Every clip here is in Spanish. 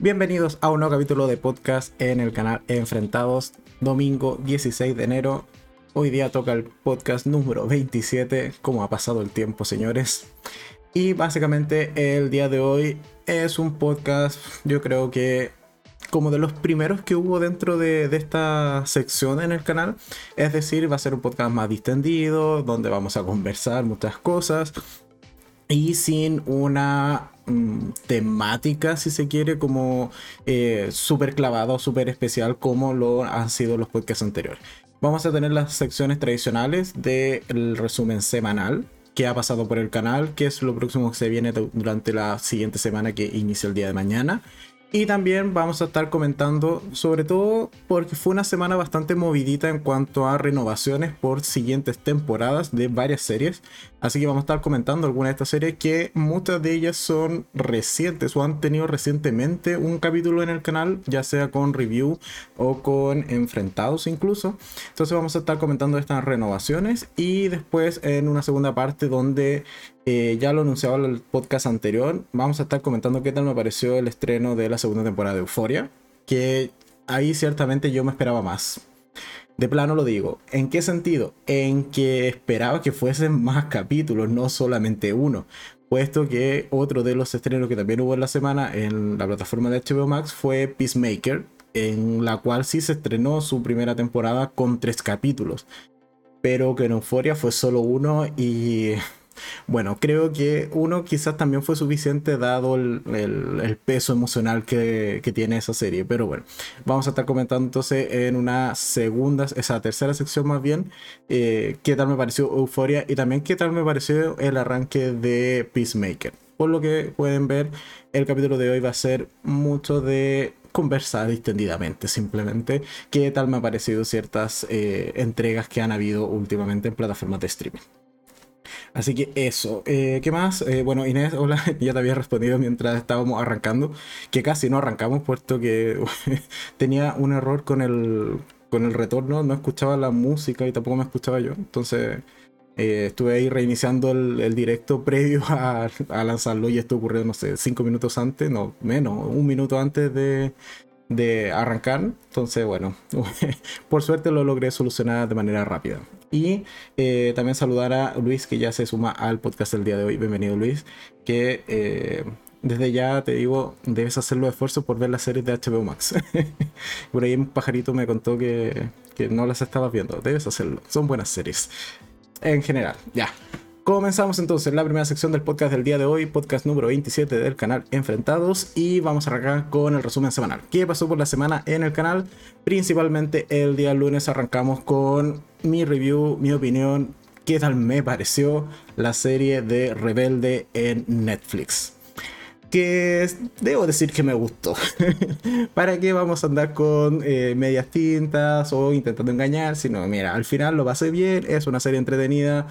Bienvenidos a un nuevo capítulo de podcast en el canal Enfrentados, domingo 16 de enero. Hoy día toca el podcast número 27, como ha pasado el tiempo señores. Y básicamente el día de hoy es un podcast, yo creo que como de los primeros que hubo dentro de, esta sección en el canal. Es decir, va a ser un podcast más distendido, donde vamos a conversar muchas cosas y sin una mm, temática, si se quiere, como eh, súper clavada súper especial como lo han sido los podcasts anteriores. Vamos a tener las secciones tradicionales del resumen semanal que ha pasado por el canal, que es lo próximo que se viene durante la siguiente semana que inicia el día de mañana. Y también vamos a estar comentando, sobre todo porque fue una semana bastante movidita en cuanto a renovaciones por siguientes temporadas de varias series. Así que vamos a estar comentando algunas de estas series que muchas de ellas son recientes o han tenido recientemente un capítulo en el canal, ya sea con review o con enfrentados incluso. Entonces vamos a estar comentando estas renovaciones y después en una segunda parte donde ya lo anunciaba en el podcast anterior, vamos a estar comentando qué tal me pareció el estreno de la segunda temporada de Euforia, que ahí ciertamente yo me esperaba más. De plano lo digo. ¿En qué sentido? En que esperaba que fuesen más capítulos, no solamente uno. Puesto que otro de los estrenos que también hubo en la semana en la plataforma de HBO Max fue Peacemaker, en la cual sí se estrenó su primera temporada con tres capítulos. Pero que en Euforia fue solo uno y bueno, creo que uno quizás también fue suficiente dado el, peso emocional que, tiene esa serie. Pero bueno, vamos a estar comentando entonces en una segunda, esa tercera sección más bien, eh, qué tal me pareció Euphoria y también qué tal me pareció el arranque de Peacemaker. Por lo que pueden ver, el capítulo de hoy va a ser mucho de conversar distendidamente, simplemente qué tal me han parecido ciertas eh, entregas que han habido últimamente en plataformas de streaming. Así que eso. Eh, ¿Qué más? Eh, bueno, Inés, hola, ya te había respondido mientras estábamos arrancando, que casi no arrancamos, puesto que tenía un error con el, con el retorno, no escuchaba la música y tampoco me escuchaba yo. Entonces eh, estuve ahí reiniciando el, directo previo a, a, lanzarlo y esto ocurrió, no sé, cinco minutos antes, no, menos, un minuto antes de, de arrancar. Entonces, bueno, por suerte lo logré solucionar de manera rápida. Y eh, también saludar a Luis, que ya se suma al podcast del día de hoy. Bienvenido, Luis. Que eh, desde ya te digo, debes hacer los esfuerzos por ver las series de HBO Max. por ahí un pajarito me contó que, que no las estabas viendo. Debes hacerlo. Son buenas series. En general, ya. Comenzamos entonces la primera sección del podcast del día de hoy, podcast número 27 del canal Enfrentados y vamos a arrancar con el resumen semanal. ¿Qué pasó por la semana en el canal? Principalmente el día lunes arrancamos con mi review, mi opinión, qué tal me pareció la serie de Rebelde en Netflix que debo decir que me gustó. ¿Para qué vamos a andar con eh, medias tintas o intentando engañar? Sino, mira, al final lo pasé bien, es una serie entretenida.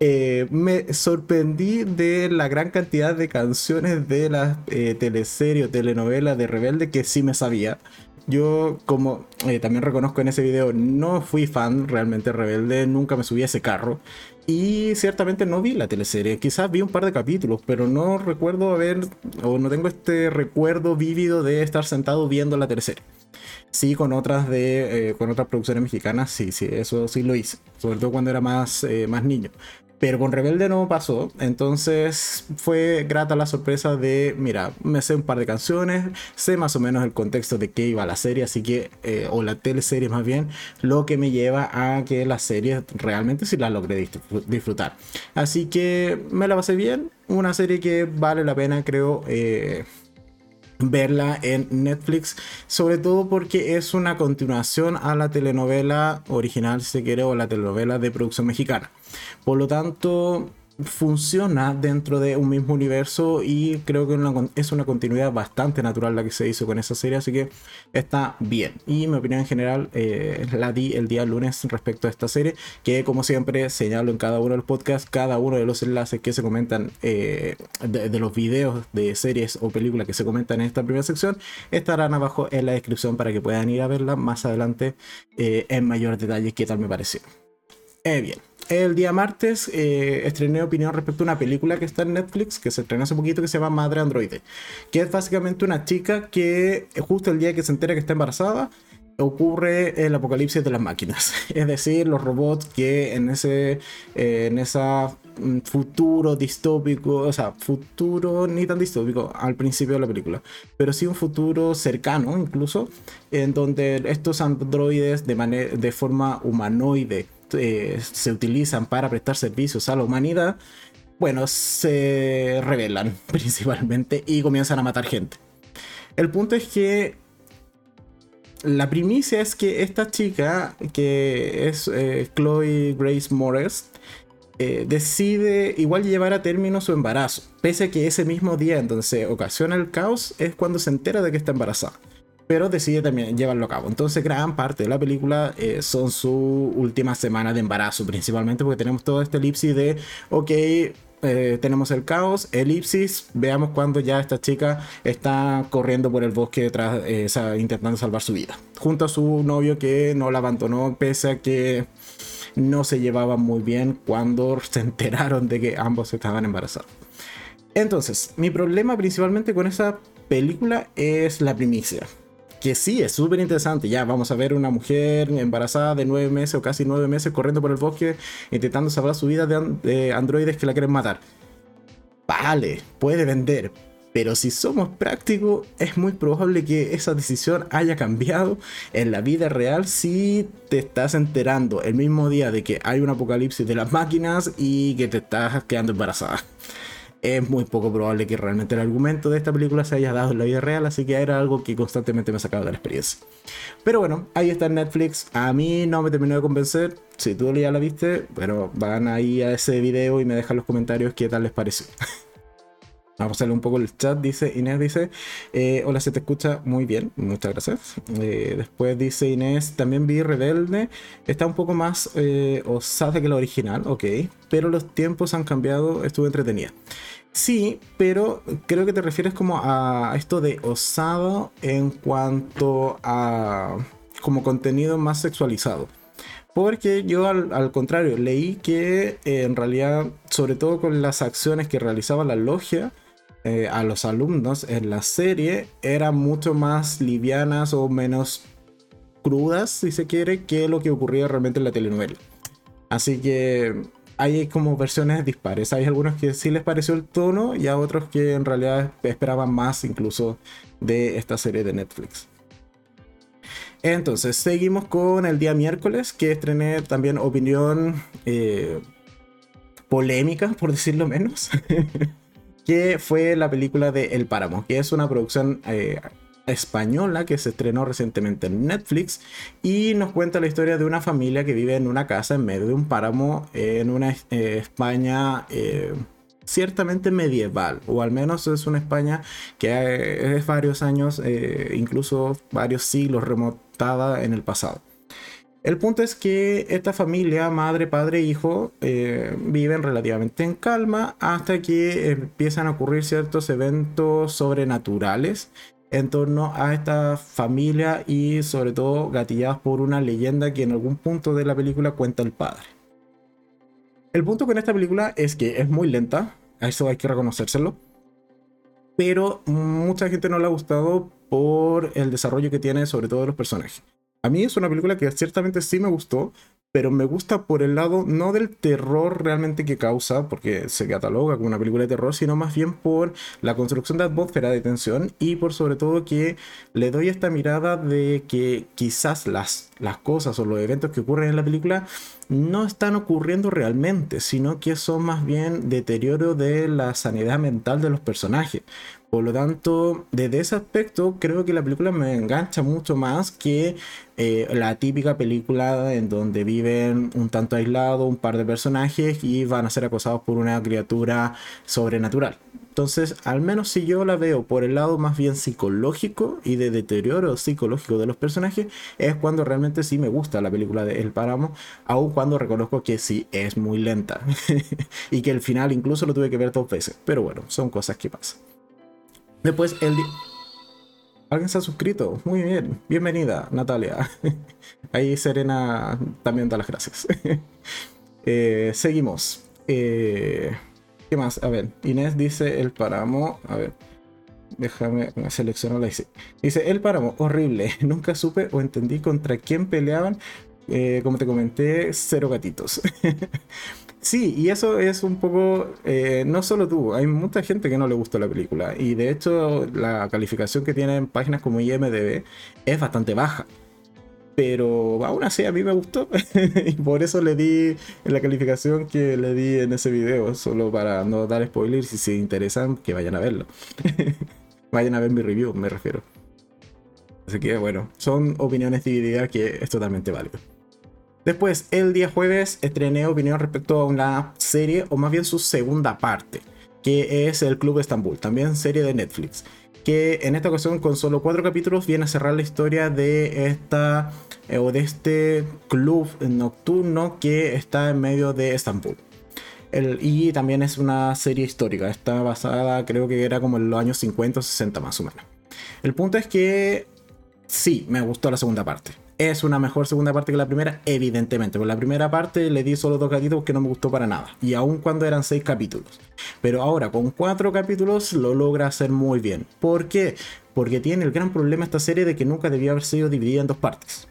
Eh, me sorprendí de la gran cantidad de canciones de la eh, teleserie o telenovela de Rebelde que sí me sabía. Yo, como eh, también reconozco en ese video, no fui fan realmente Rebelde, nunca me subí a ese carro. Y ciertamente no vi la teleserie, quizás vi un par de capítulos, pero no recuerdo haber, o no tengo este recuerdo vívido de estar sentado viendo la teleserie. Sí, con otras de, con otras producciones mexicanas, sí, sí, eso sí lo hice, sobre todo cuando era más, más niño. Pero con Rebelde no pasó. Entonces fue grata la sorpresa de, mira, me sé un par de canciones, sé más o menos el contexto de qué iba la serie, así que, eh, o la teleserie más bien, lo que me lleva a que la serie realmente sí la logré disfrutar. Así que me la pasé bien. Una serie que vale la pena, creo. Eh, verla en Netflix, sobre todo porque es una continuación a la telenovela original, si se quiere, o la telenovela de producción mexicana. Por lo tanto, funciona dentro de un mismo universo y creo que es una continuidad bastante natural la que se hizo con esa serie, así que está bien. Y mi opinión en general eh, la di el día lunes respecto a esta serie, que como siempre señalo en cada uno de los podcasts, cada uno de los enlaces que se comentan eh, de, los videos de series o películas que se comentan en esta primera sección, estarán abajo en la descripción para que puedan ir a verla más adelante eh, en mayor detalle qué tal me pareció. bien. El día martes eh, estrené opinión respecto a una película que está en Netflix, que se estrenó hace poquito, que se llama Madre Androide, que es básicamente una chica que justo el día que se entera que está embarazada, ocurre el apocalipsis de las máquinas, es decir, los robots que en ese eh, en esa mm, futuro distópico, o sea, futuro ni tan distópico al principio de la película, pero sí un futuro cercano incluso, en donde estos androides de, de forma humanoide eh, se utilizan para prestar servicios a la humanidad, bueno, se rebelan principalmente y comienzan a matar gente. El punto es que la primicia es que esta chica, que es eh, Chloe Grace Morris, eh, decide igual llevar a término su embarazo, pese a que ese mismo día en donde se ocasiona el caos es cuando se entera de que está embarazada. Pero decide también llevarlo a cabo. Entonces, gran parte de la película eh, son su última semana de embarazo, principalmente porque tenemos todo este elipsis de, ok, eh, tenemos el caos, elipsis, veamos cuando ya esta chica está corriendo por el bosque detrás, eh, intentando salvar su vida, junto a su novio que no la abandonó pese a que no se llevaban muy bien cuando se enteraron de que ambos estaban embarazados. Entonces, mi problema principalmente con esa película es la primicia que sí, es súper interesante. Ya, vamos a ver una mujer embarazada de nueve meses o casi nueve meses corriendo por el bosque intentando salvar su vida de, androides que la quieren matar. Vale, puede vender, pero si somos prácticos, es muy probable que esa decisión haya cambiado en la vida real si te estás enterando el mismo día de que hay un apocalipsis de las máquinas y que te estás quedando embarazada es muy poco probable que realmente el argumento de esta película se haya dado en la vida real, así que era algo que constantemente me sacaba de la experiencia. Pero bueno, ahí está Netflix. A mí no me terminó de convencer. Si tú ya la viste, bueno, van ahí a ese video y me dejan los comentarios qué tal les pareció. Vamos a hacerle un poco el chat. Dice Inés, dice, eh, hola, se te escucha muy bien, muchas gracias. Eh, después dice Inés, también vi Rebelde, está un poco más eh, osada que la original, ok, pero los tiempos han cambiado, estuve entretenida. Sí, pero creo que te refieres como a esto de osado en cuanto a como contenido más sexualizado. Porque yo al, contrario, leí que en realidad, sobre todo con las acciones que realizaba la logia, eh, a los alumnos en la serie eran mucho más livianas o menos crudas, si se quiere, que lo que ocurría realmente en la telenovela. Así que hay como versiones dispares. Hay algunos que sí les pareció el tono y a otros que en realidad esperaban más incluso de esta serie de Netflix. Entonces, seguimos con el día miércoles, que estrené también opinión eh, polémica, por decirlo menos. que fue la película de El Páramo, que es una producción eh, española que se estrenó recientemente en Netflix y nos cuenta la historia de una familia que vive en una casa en medio de un páramo en una eh, España eh, ciertamente medieval, o al menos es una España que es varios años, incluso varios siglos remontada en el pasado. El punto es que esta familia, madre, padre, hijo, eh, viven relativamente en calma hasta que empiezan a ocurrir ciertos eventos sobrenaturales en torno a esta familia y sobre todo gatillados por una leyenda que en algún punto de la película cuenta el padre. El punto con esta película es que es muy lenta, eso hay que reconocérselo, pero mucha gente no le ha gustado por el desarrollo que tiene sobre todo de los personajes. A mí es una película que ciertamente sí me gustó, pero me gusta por el lado no del terror realmente que causa, porque se cataloga como una película de terror, sino más bien por la construcción de atmósfera de tensión y por sobre todo que le doy esta mirada de que quizás las, las cosas o los eventos que ocurren en la película no están ocurriendo realmente, sino que son más bien deterioro de la sanidad mental de los personajes. Por lo tanto, desde ese aspecto, creo que la película me engancha mucho más que eh, la típica película en donde viven un tanto aislado un par de personajes y van a ser acosados por una criatura sobrenatural. Entonces, al menos si yo la veo por el lado más bien psicológico y de deterioro psicológico de los personajes, es cuando realmente sí me gusta la película de El Páramo, aun cuando reconozco que sí es muy lenta y que el final incluso lo tuve que ver dos veces. Pero bueno, son cosas que pasan. Después el... Alguien se ha suscrito. Muy bien. Bienvenida, Natalia. Ahí Serena también da las gracias. Eh, seguimos. Eh, ¿Qué más? A ver, Inés dice el páramo. A ver, déjame seleccionar la. Dice el páramo, horrible. Nunca supe o entendí contra quién peleaban. Eh, como te comenté, cero gatitos. Sí, y eso es un poco, eh, no solo tú, hay mucha gente que no le gustó la película. Y de hecho, la calificación que tienen páginas como IMDB es bastante baja pero aún así a mí me gustó y por eso le di la calificación que le di en ese video, solo para no dar spoilers si se interesan que vayan a verlo. vayan a ver mi review, me refiero. Así que bueno, son opiniones divididas que es totalmente válido. Después, el día jueves estrené opinión respecto a una serie, o más bien su segunda parte, que es El Club Estambul, también serie de Netflix que en esta ocasión con solo cuatro capítulos viene a cerrar la historia de esta eh, o de este club nocturno que está en medio de Estambul. y también es una serie histórica, está basada creo que era como en los años 50 o 60 más o menos. El punto es que sí, me gustó la segunda parte es una mejor segunda parte que la primera, evidentemente. Por la primera parte le di solo dos gatitos que no me gustó para nada. Y aun cuando eran seis capítulos. Pero ahora con cuatro capítulos lo logra hacer muy bien. ¿Por qué? Porque tiene el gran problema esta serie de que nunca debió haber sido dividida en dos partes.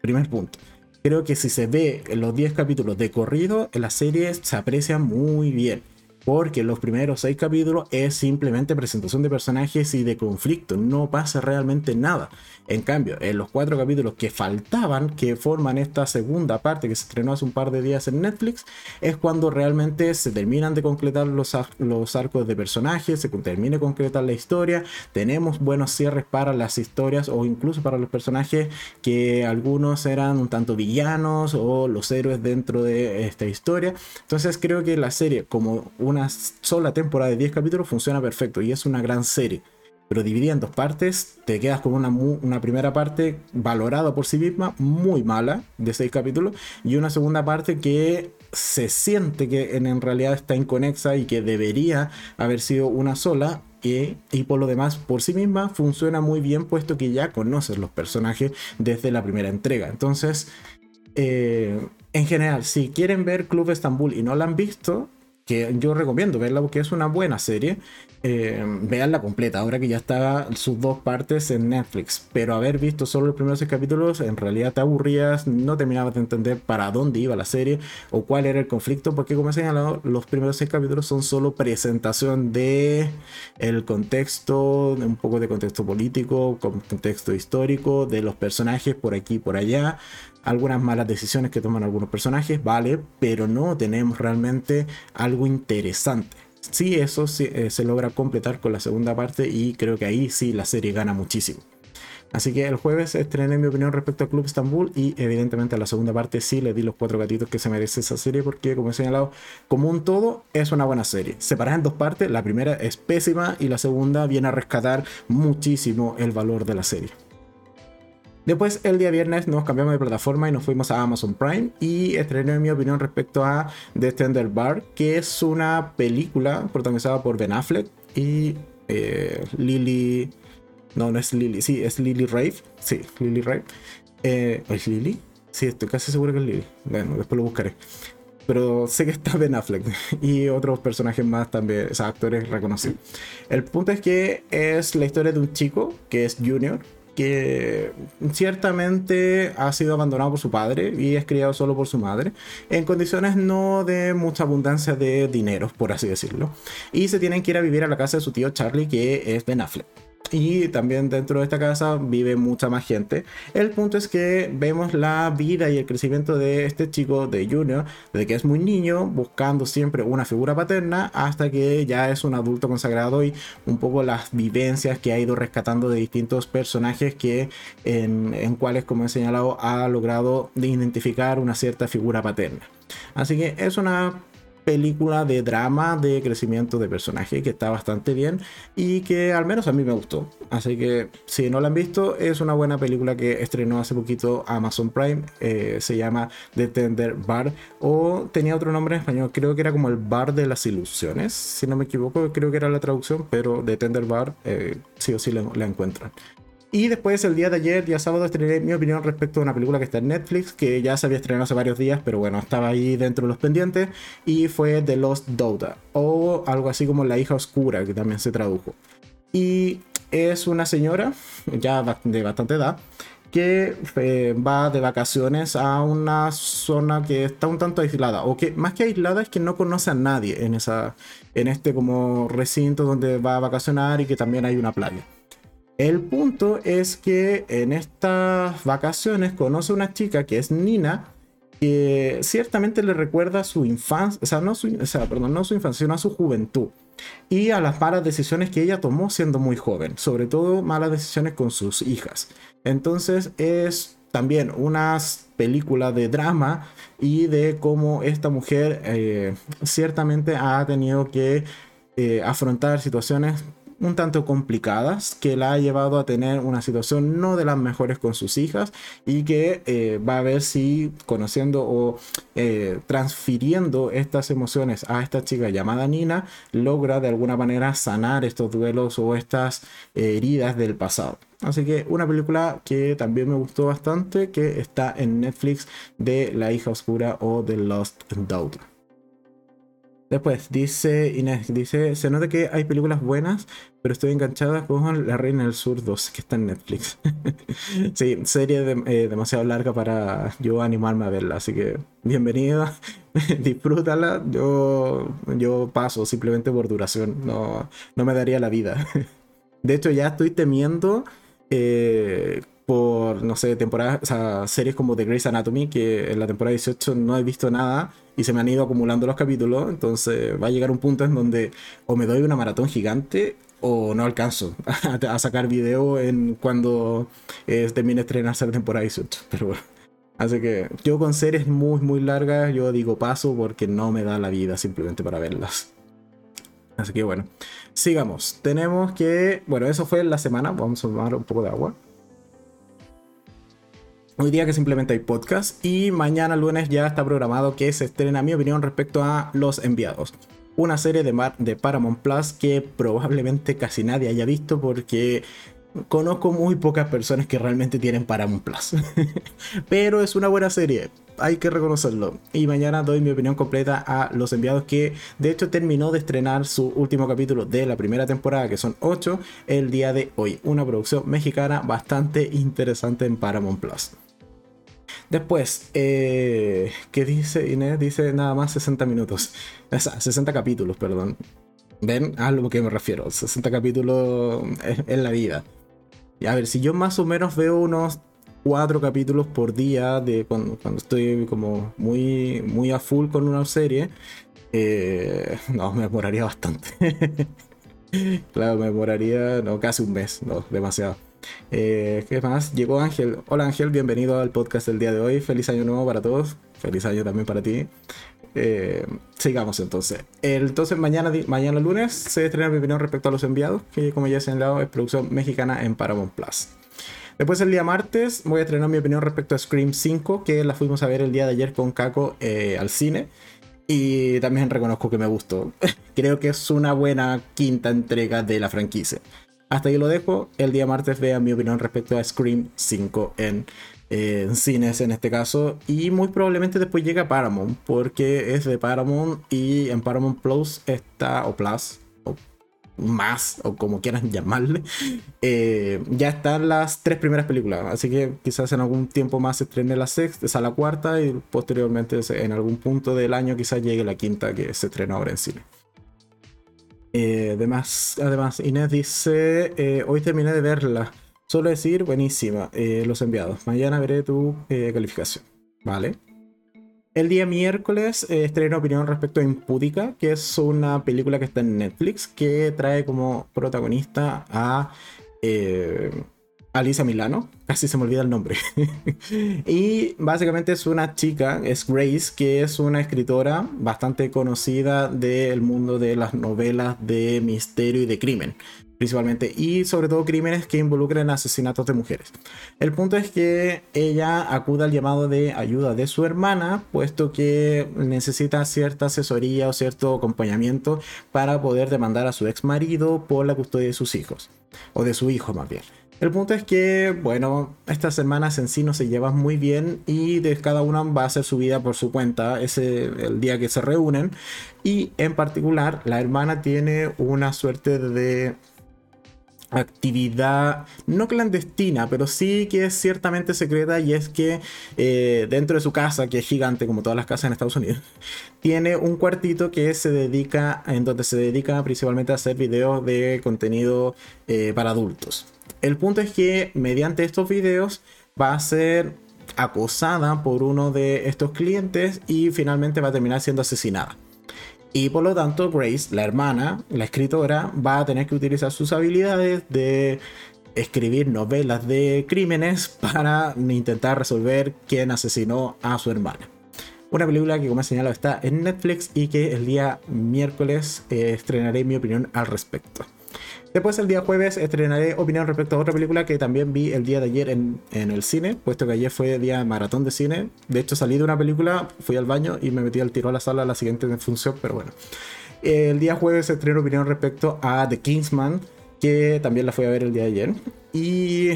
Primer punto. Creo que si se ve los 10 capítulos de corrido, la serie se aprecia muy bien porque los primeros seis capítulos es simplemente presentación de personajes y de conflicto, no pasa realmente nada. En cambio, en los cuatro capítulos que faltaban, que forman esta segunda parte que se estrenó hace un par de días en Netflix, es cuando realmente se terminan de concretar los, los arcos de personajes, se termina de concretar la historia, tenemos buenos cierres para las historias o incluso para los personajes que algunos eran un tanto villanos o los héroes dentro de esta historia. Entonces creo que la serie como una sola temporada de 10 capítulos funciona perfecto y es una gran serie pero dividida en dos partes, te quedas con una, una primera parte valorada por sí misma, muy mala, de seis capítulos, y una segunda parte que se siente que en, realidad está inconexa y que debería haber sido una sola, y, y, por lo demás, por sí misma funciona muy bien, puesto que ya conoces los personajes desde la primera entrega. Entonces, eh, en general, si quieren ver Club Estambul y no la han visto, que yo recomiendo verla porque es una buena serie. Eh, veanla completa, ahora que ya está sus dos partes en Netflix. Pero haber visto solo los primeros seis capítulos, en realidad te aburrías, no terminabas de entender para dónde iba la serie o cuál era el conflicto, porque como he señalado, los primeros seis capítulos son solo presentación de el contexto, un poco de contexto político, contexto histórico, de los personajes por aquí y por allá algunas malas decisiones que toman algunos personajes, vale, pero no tenemos realmente algo interesante. Sí, eso eh, se logra completar con la segunda parte y creo que ahí sí la serie gana muchísimo. Así que el jueves estrené mi opinión respecto a Club Estambul y evidentemente a la segunda parte sí le di los cuatro gatitos que se merece esa serie porque como he señalado, como un todo es una buena serie. Separada en dos partes, la primera es pésima y la segunda viene a rescatar muchísimo el valor de la serie. Después, el día viernes, nos cambiamos de plataforma y nos fuimos a Amazon Prime y estrené mi opinión respecto a The Tender Bar, que es una película protagonizada por Ben Affleck y eh, Lily. No, no es Lily, sí, es Lily Rave. Sí, Lily Rave. Eh, ¿Es Lily? Sí, estoy casi seguro que es Lily. Bueno, después lo buscaré. Pero sé que está Ben Affleck y otros personajes más también, o sea, actores reconocidos. El punto es que es la historia de un chico que es Junior, que ciertamente ha sido abandonado por su padre y es criado solo por su madre, en condiciones no de mucha abundancia de dinero, por así decirlo. Y se tienen que ir a vivir a la casa de su tío Charlie, que es Ben Affleck y también dentro de esta casa vive mucha más gente. El punto es que vemos la vida y el crecimiento de este chico de Junior, desde que es muy niño, buscando siempre una figura paterna, hasta que ya es un adulto consagrado y un poco las vivencias que ha ido rescatando de distintos personajes que en, en cuales, como he señalado, ha logrado identificar una cierta figura paterna. Así que es una película de drama de crecimiento de personaje que está bastante bien y que al menos a mí me gustó. Así que si no la han visto, es una buena película que estrenó hace poquito Amazon Prime. Eh, se llama The Tender Bar o tenía otro nombre en español, creo que era como el Bar de las Ilusiones, si no me equivoco, creo que era la traducción, pero The Tender Bar eh, sí o sí la, la encuentran. Y después, el día de ayer, día sábado, estrené mi opinión respecto a una película que está en Netflix, que ya se había estrenado hace varios días, pero bueno, estaba ahí dentro de los pendientes, y fue The Lost Daughter, o algo así como La hija oscura, que también se tradujo. Y es una señora, ya de bastante edad, que eh, va de vacaciones a una zona que está un tanto aislada, o que más que aislada es que no conoce a nadie en, esa, en este como recinto donde va a vacacionar y que también hay una playa. El punto es que en estas vacaciones conoce una chica que es Nina, que ciertamente le recuerda su infancia, o sea, no su, o sea, perdón, no su infancia, sino a su juventud y a las malas decisiones que ella tomó siendo muy joven, sobre todo malas decisiones con sus hijas. Entonces es también una película de drama y de cómo esta mujer eh, ciertamente ha tenido que eh, afrontar situaciones un tanto complicadas que la ha llevado a tener una situación no de las mejores con sus hijas y que eh, va a ver si conociendo o eh, transfiriendo estas emociones a esta chica llamada Nina logra de alguna manera sanar estos duelos o estas eh, heridas del pasado. Así que una película que también me gustó bastante que está en Netflix de La hija oscura o The Lost Daughter. Después dice Inés, dice, se nota que hay películas buenas, pero estoy enganchada con La Reina del Sur 2, que está en Netflix. sí, serie eh, demasiado larga para yo animarme a verla, así que bienvenida, disfrútala. Yo, yo paso simplemente por duración, no, no me daría la vida. de hecho, ya estoy temiendo eh, por, no sé, temporadas, o sea, series como The Grey's Anatomy, que en la temporada 18 no he visto nada y se me han ido acumulando los capítulos, entonces va a llegar un punto en donde o me doy una maratón gigante o no alcanzo a, sacar video en cuando eh, termine de estrenarse la temporada 18, pero bueno. Así que yo con series muy, muy largas, yo digo paso porque no me da la vida simplemente para verlas. Así que bueno, sigamos. Tenemos que, bueno, eso fue la semana, vamos a tomar un poco de agua. Hoy día que simplemente hay podcast y mañana lunes ya está programado que se estrena mi opinión respecto a Los Enviados. Una serie de, de Paramount Plus que probablemente casi nadie haya visto porque conozco muy pocas personas que realmente tienen Paramount Plus. Pero es una buena serie, hay que reconocerlo. Y mañana doy mi opinión completa a Los Enviados, que de hecho terminó de estrenar su último capítulo de la primera temporada, que son 8, el día de hoy. Una producción mexicana bastante interesante en Paramount Plus. Después, eh, ¿qué dice Inés? Dice nada más 60 minutos. O sea, 60 capítulos, perdón. ¿Ven? A lo que me refiero. 60 capítulos en la vida. Y a ver, si yo más o menos veo unos 4 capítulos por día de cuando, estoy como muy, muy a full con una serie, eh, no, me demoraría bastante. claro, me demoraría, no, casi un mes, no, demasiado. Eh, ¿Qué más? Llegó Ángel. Hola Ángel, bienvenido al podcast del día de hoy. Feliz año nuevo para todos. Feliz año también para ti. Eh, sigamos entonces. entonces mañana, mañana lunes se estrena mi opinión respecto a los enviados, que como ya he señalado es producción mexicana en Paramount Plus. Después el día martes voy a estrenar mi opinión respecto a Scream 5, que la fuimos a ver el día de ayer con Caco eh, al cine. Y también reconozco que me gustó. Creo que es una buena quinta entrega de la franquicia. Hasta ahí lo dejo. El día martes vea mi opinión respecto a Scream 5 en, cines en este caso. Y muy probablemente después llega Paramount. Porque es de Paramount y en Paramount Plus está, o Plus, o más, o como quieran llamarle. Eh, ya están las tres primeras películas. Así que quizás en algún tiempo más se estrene la sexta, esa la cuarta. Y posteriormente en algún punto del año quizás llegue la quinta que se estrena ahora en cine. Eh, además, además, Inés dice, eh, hoy terminé de verla. Solo decir, buenísima, eh, los enviados. Mañana veré tu calificación. Vale. El día miércoles estreno opinión respecto a Impúdica, que es una película que está en Netflix, que trae como protagonista a Alisa Milano, casi se me olvida el nombre. y básicamente es una chica, es Grace, que es una escritora bastante conocida del mundo de las novelas de misterio y de crimen, principalmente, y sobre todo crímenes que involucren asesinatos de mujeres. El punto es que ella acude al llamado de ayuda de su hermana, puesto que necesita cierta asesoría o cierto acompañamiento para poder demandar a su ex marido por la custodia de sus hijos, o de su hijo más bien. El punto es que, bueno, estas hermanas en sí no se llevan muy bien y de cada una va a hacer su vida por su cuenta ese el día que se reúnen. Y en particular, la hermana tiene una suerte de actividad no clandestina, pero sí que es ciertamente secreta y es que eh, dentro de su casa, que es gigante como todas las casas en Estados Unidos, tiene un cuartito que se dedica, en donde se dedica principalmente a hacer videos de contenido eh, para adultos. El punto es que mediante estos videos va a ser acosada por uno de estos clientes y finalmente va a terminar siendo asesinada. Y por lo tanto, Grace, la hermana, la escritora, va a tener que utilizar sus habilidades de escribir novelas de crímenes para intentar resolver quién asesinó a su hermana. Una película que, como he señalado, está en Netflix y que el día miércoles eh, estrenaré mi opinión al respecto. Después el día jueves estrenaré opinión respecto a otra película que también vi el día de ayer en, el cine, puesto que ayer fue día de maratón de cine. De hecho salí de una película, fui al baño y me metí al tiro a la sala a la siguiente función, pero bueno. El día jueves estrenó opinión respecto a The Kingsman, que también la fui a ver el día de ayer. Y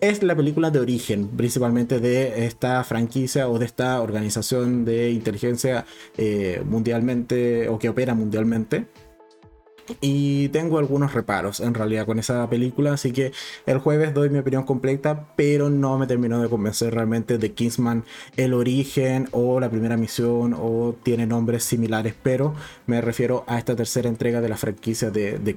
es la película de origen, principalmente de esta franquicia o de esta organización de inteligencia eh, mundialmente o que opera mundialmente y tengo algunos reparos en realidad con esa película, así que el jueves doy mi opinión completa, pero no me terminó de convencer realmente de Kingsman el origen o la primera misión o tiene nombres similares, pero me refiero a esta tercera entrega de la franquicia de, de.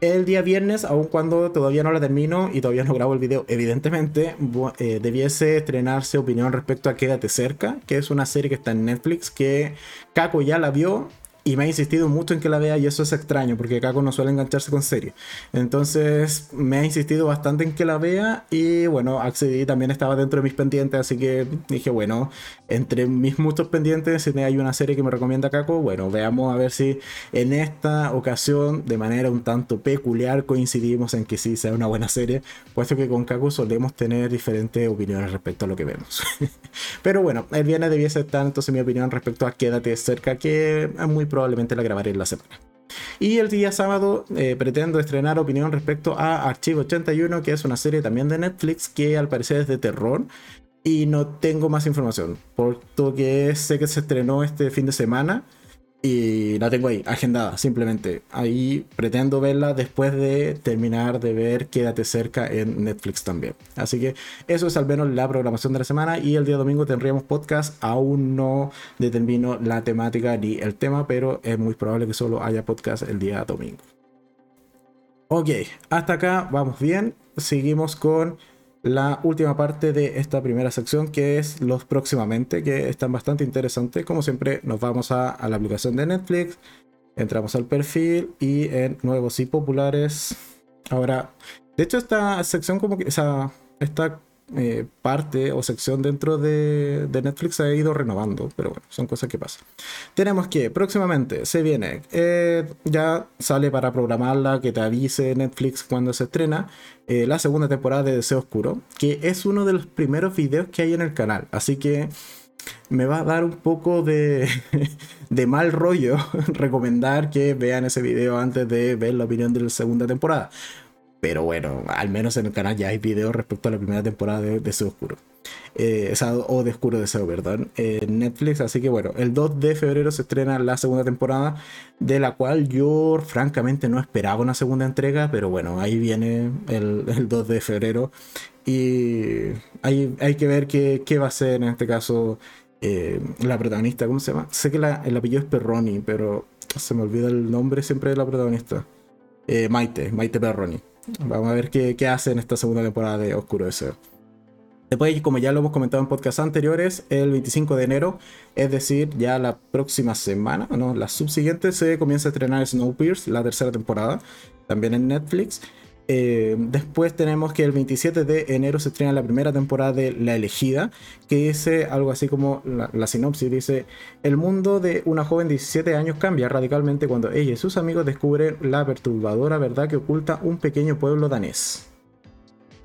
El día viernes, aun cuando todavía no la termino y todavía no grabo el video, evidentemente eh, debiese estrenarse opinión respecto a Quédate cerca, que es una serie que está en Netflix, que Kako ya la vio y me ha insistido mucho en que la vea y eso es extraño porque Kako no suele engancharse con series. Entonces me ha insistido bastante en que la vea y bueno, accedí, también estaba dentro de mis pendientes, así que dije, bueno, entre mis muchos pendientes, si hay una serie que me recomienda Kako, bueno, veamos a ver si en esta ocasión, de manera un tanto peculiar, coincidimos en que sí sea una buena serie, puesto que con Kako solemos tener diferentes opiniones respecto a lo que vemos. Pero bueno, el viernes debiese estar entonces mi opinión respecto a Quédate cerca, que es muy probablemente la grabaré en la semana. Y el día sábado eh, pretendo estrenar opinión respecto a Archivo 81, que es una serie también de Netflix que al parecer es de terror. Y no tengo más información, porque sé que se estrenó este fin de semana y la tengo ahí, agendada, simplemente. Ahí pretendo verla después de terminar de ver Quédate cerca en Netflix también. Así que eso es al menos la programación de la semana. Y el día domingo tendríamos podcast. Aún no determino la temática ni el tema, pero es muy probable que solo haya podcast el día domingo. Ok, hasta acá vamos bien. Seguimos con la última parte de esta primera sección que es los próximamente, que están bastante interesantes. Como siempre, nos vamos a, la aplicación de Netflix, entramos al perfil y en nuevos y populares. Ahora, de hecho, esta sección como que, esa, esta eh, parte o sección dentro de, Netflix ha ido renovando, pero bueno, son cosas que pasan. Tenemos que próximamente se viene, eh, ya sale para programarla, que te avise Netflix cuando se estrena, eh, la segunda temporada de Deseo Oscuro, que es uno de los primeros videos que hay en el canal, así que me va a dar un poco de, de, mal rollo recomendar que vean ese video antes de ver la opinión de la segunda temporada. Pero bueno, al menos en el canal ya hay videos respecto a la primera temporada de Deseo Oscuro. Eh, o de Oscuro Deseo, perdón. En Netflix. Así que bueno, el 2 de febrero se estrena la segunda temporada. De la cual yo francamente no esperaba una segunda entrega. Pero bueno, ahí viene el, 2 de febrero. Y hay, hay que ver qué, qué, va a ser en este caso eh, la protagonista. ¿Cómo se llama? Sé que el apellido es Perroni, pero se me olvida el nombre siempre de la protagonista. Eh, Maite, Maite Perroni. Vamos a ver qué, hace en esta segunda temporada de Oscuro Deseo. Después, como ya lo hemos comentado en podcasts anteriores, el 25 de enero, es decir, ya la próxima semana, no, la subsiguiente, se comienza a estrenar Snowpiercer, la tercera temporada, también en Netflix. Eh, después tenemos que el 27 de enero se estrena la primera temporada de La Elegida, que dice algo así como la, sinopsis, dice, el mundo de una joven de 17 años cambia radicalmente cuando ella y sus amigos descubren la perturbadora verdad que oculta un pequeño pueblo danés.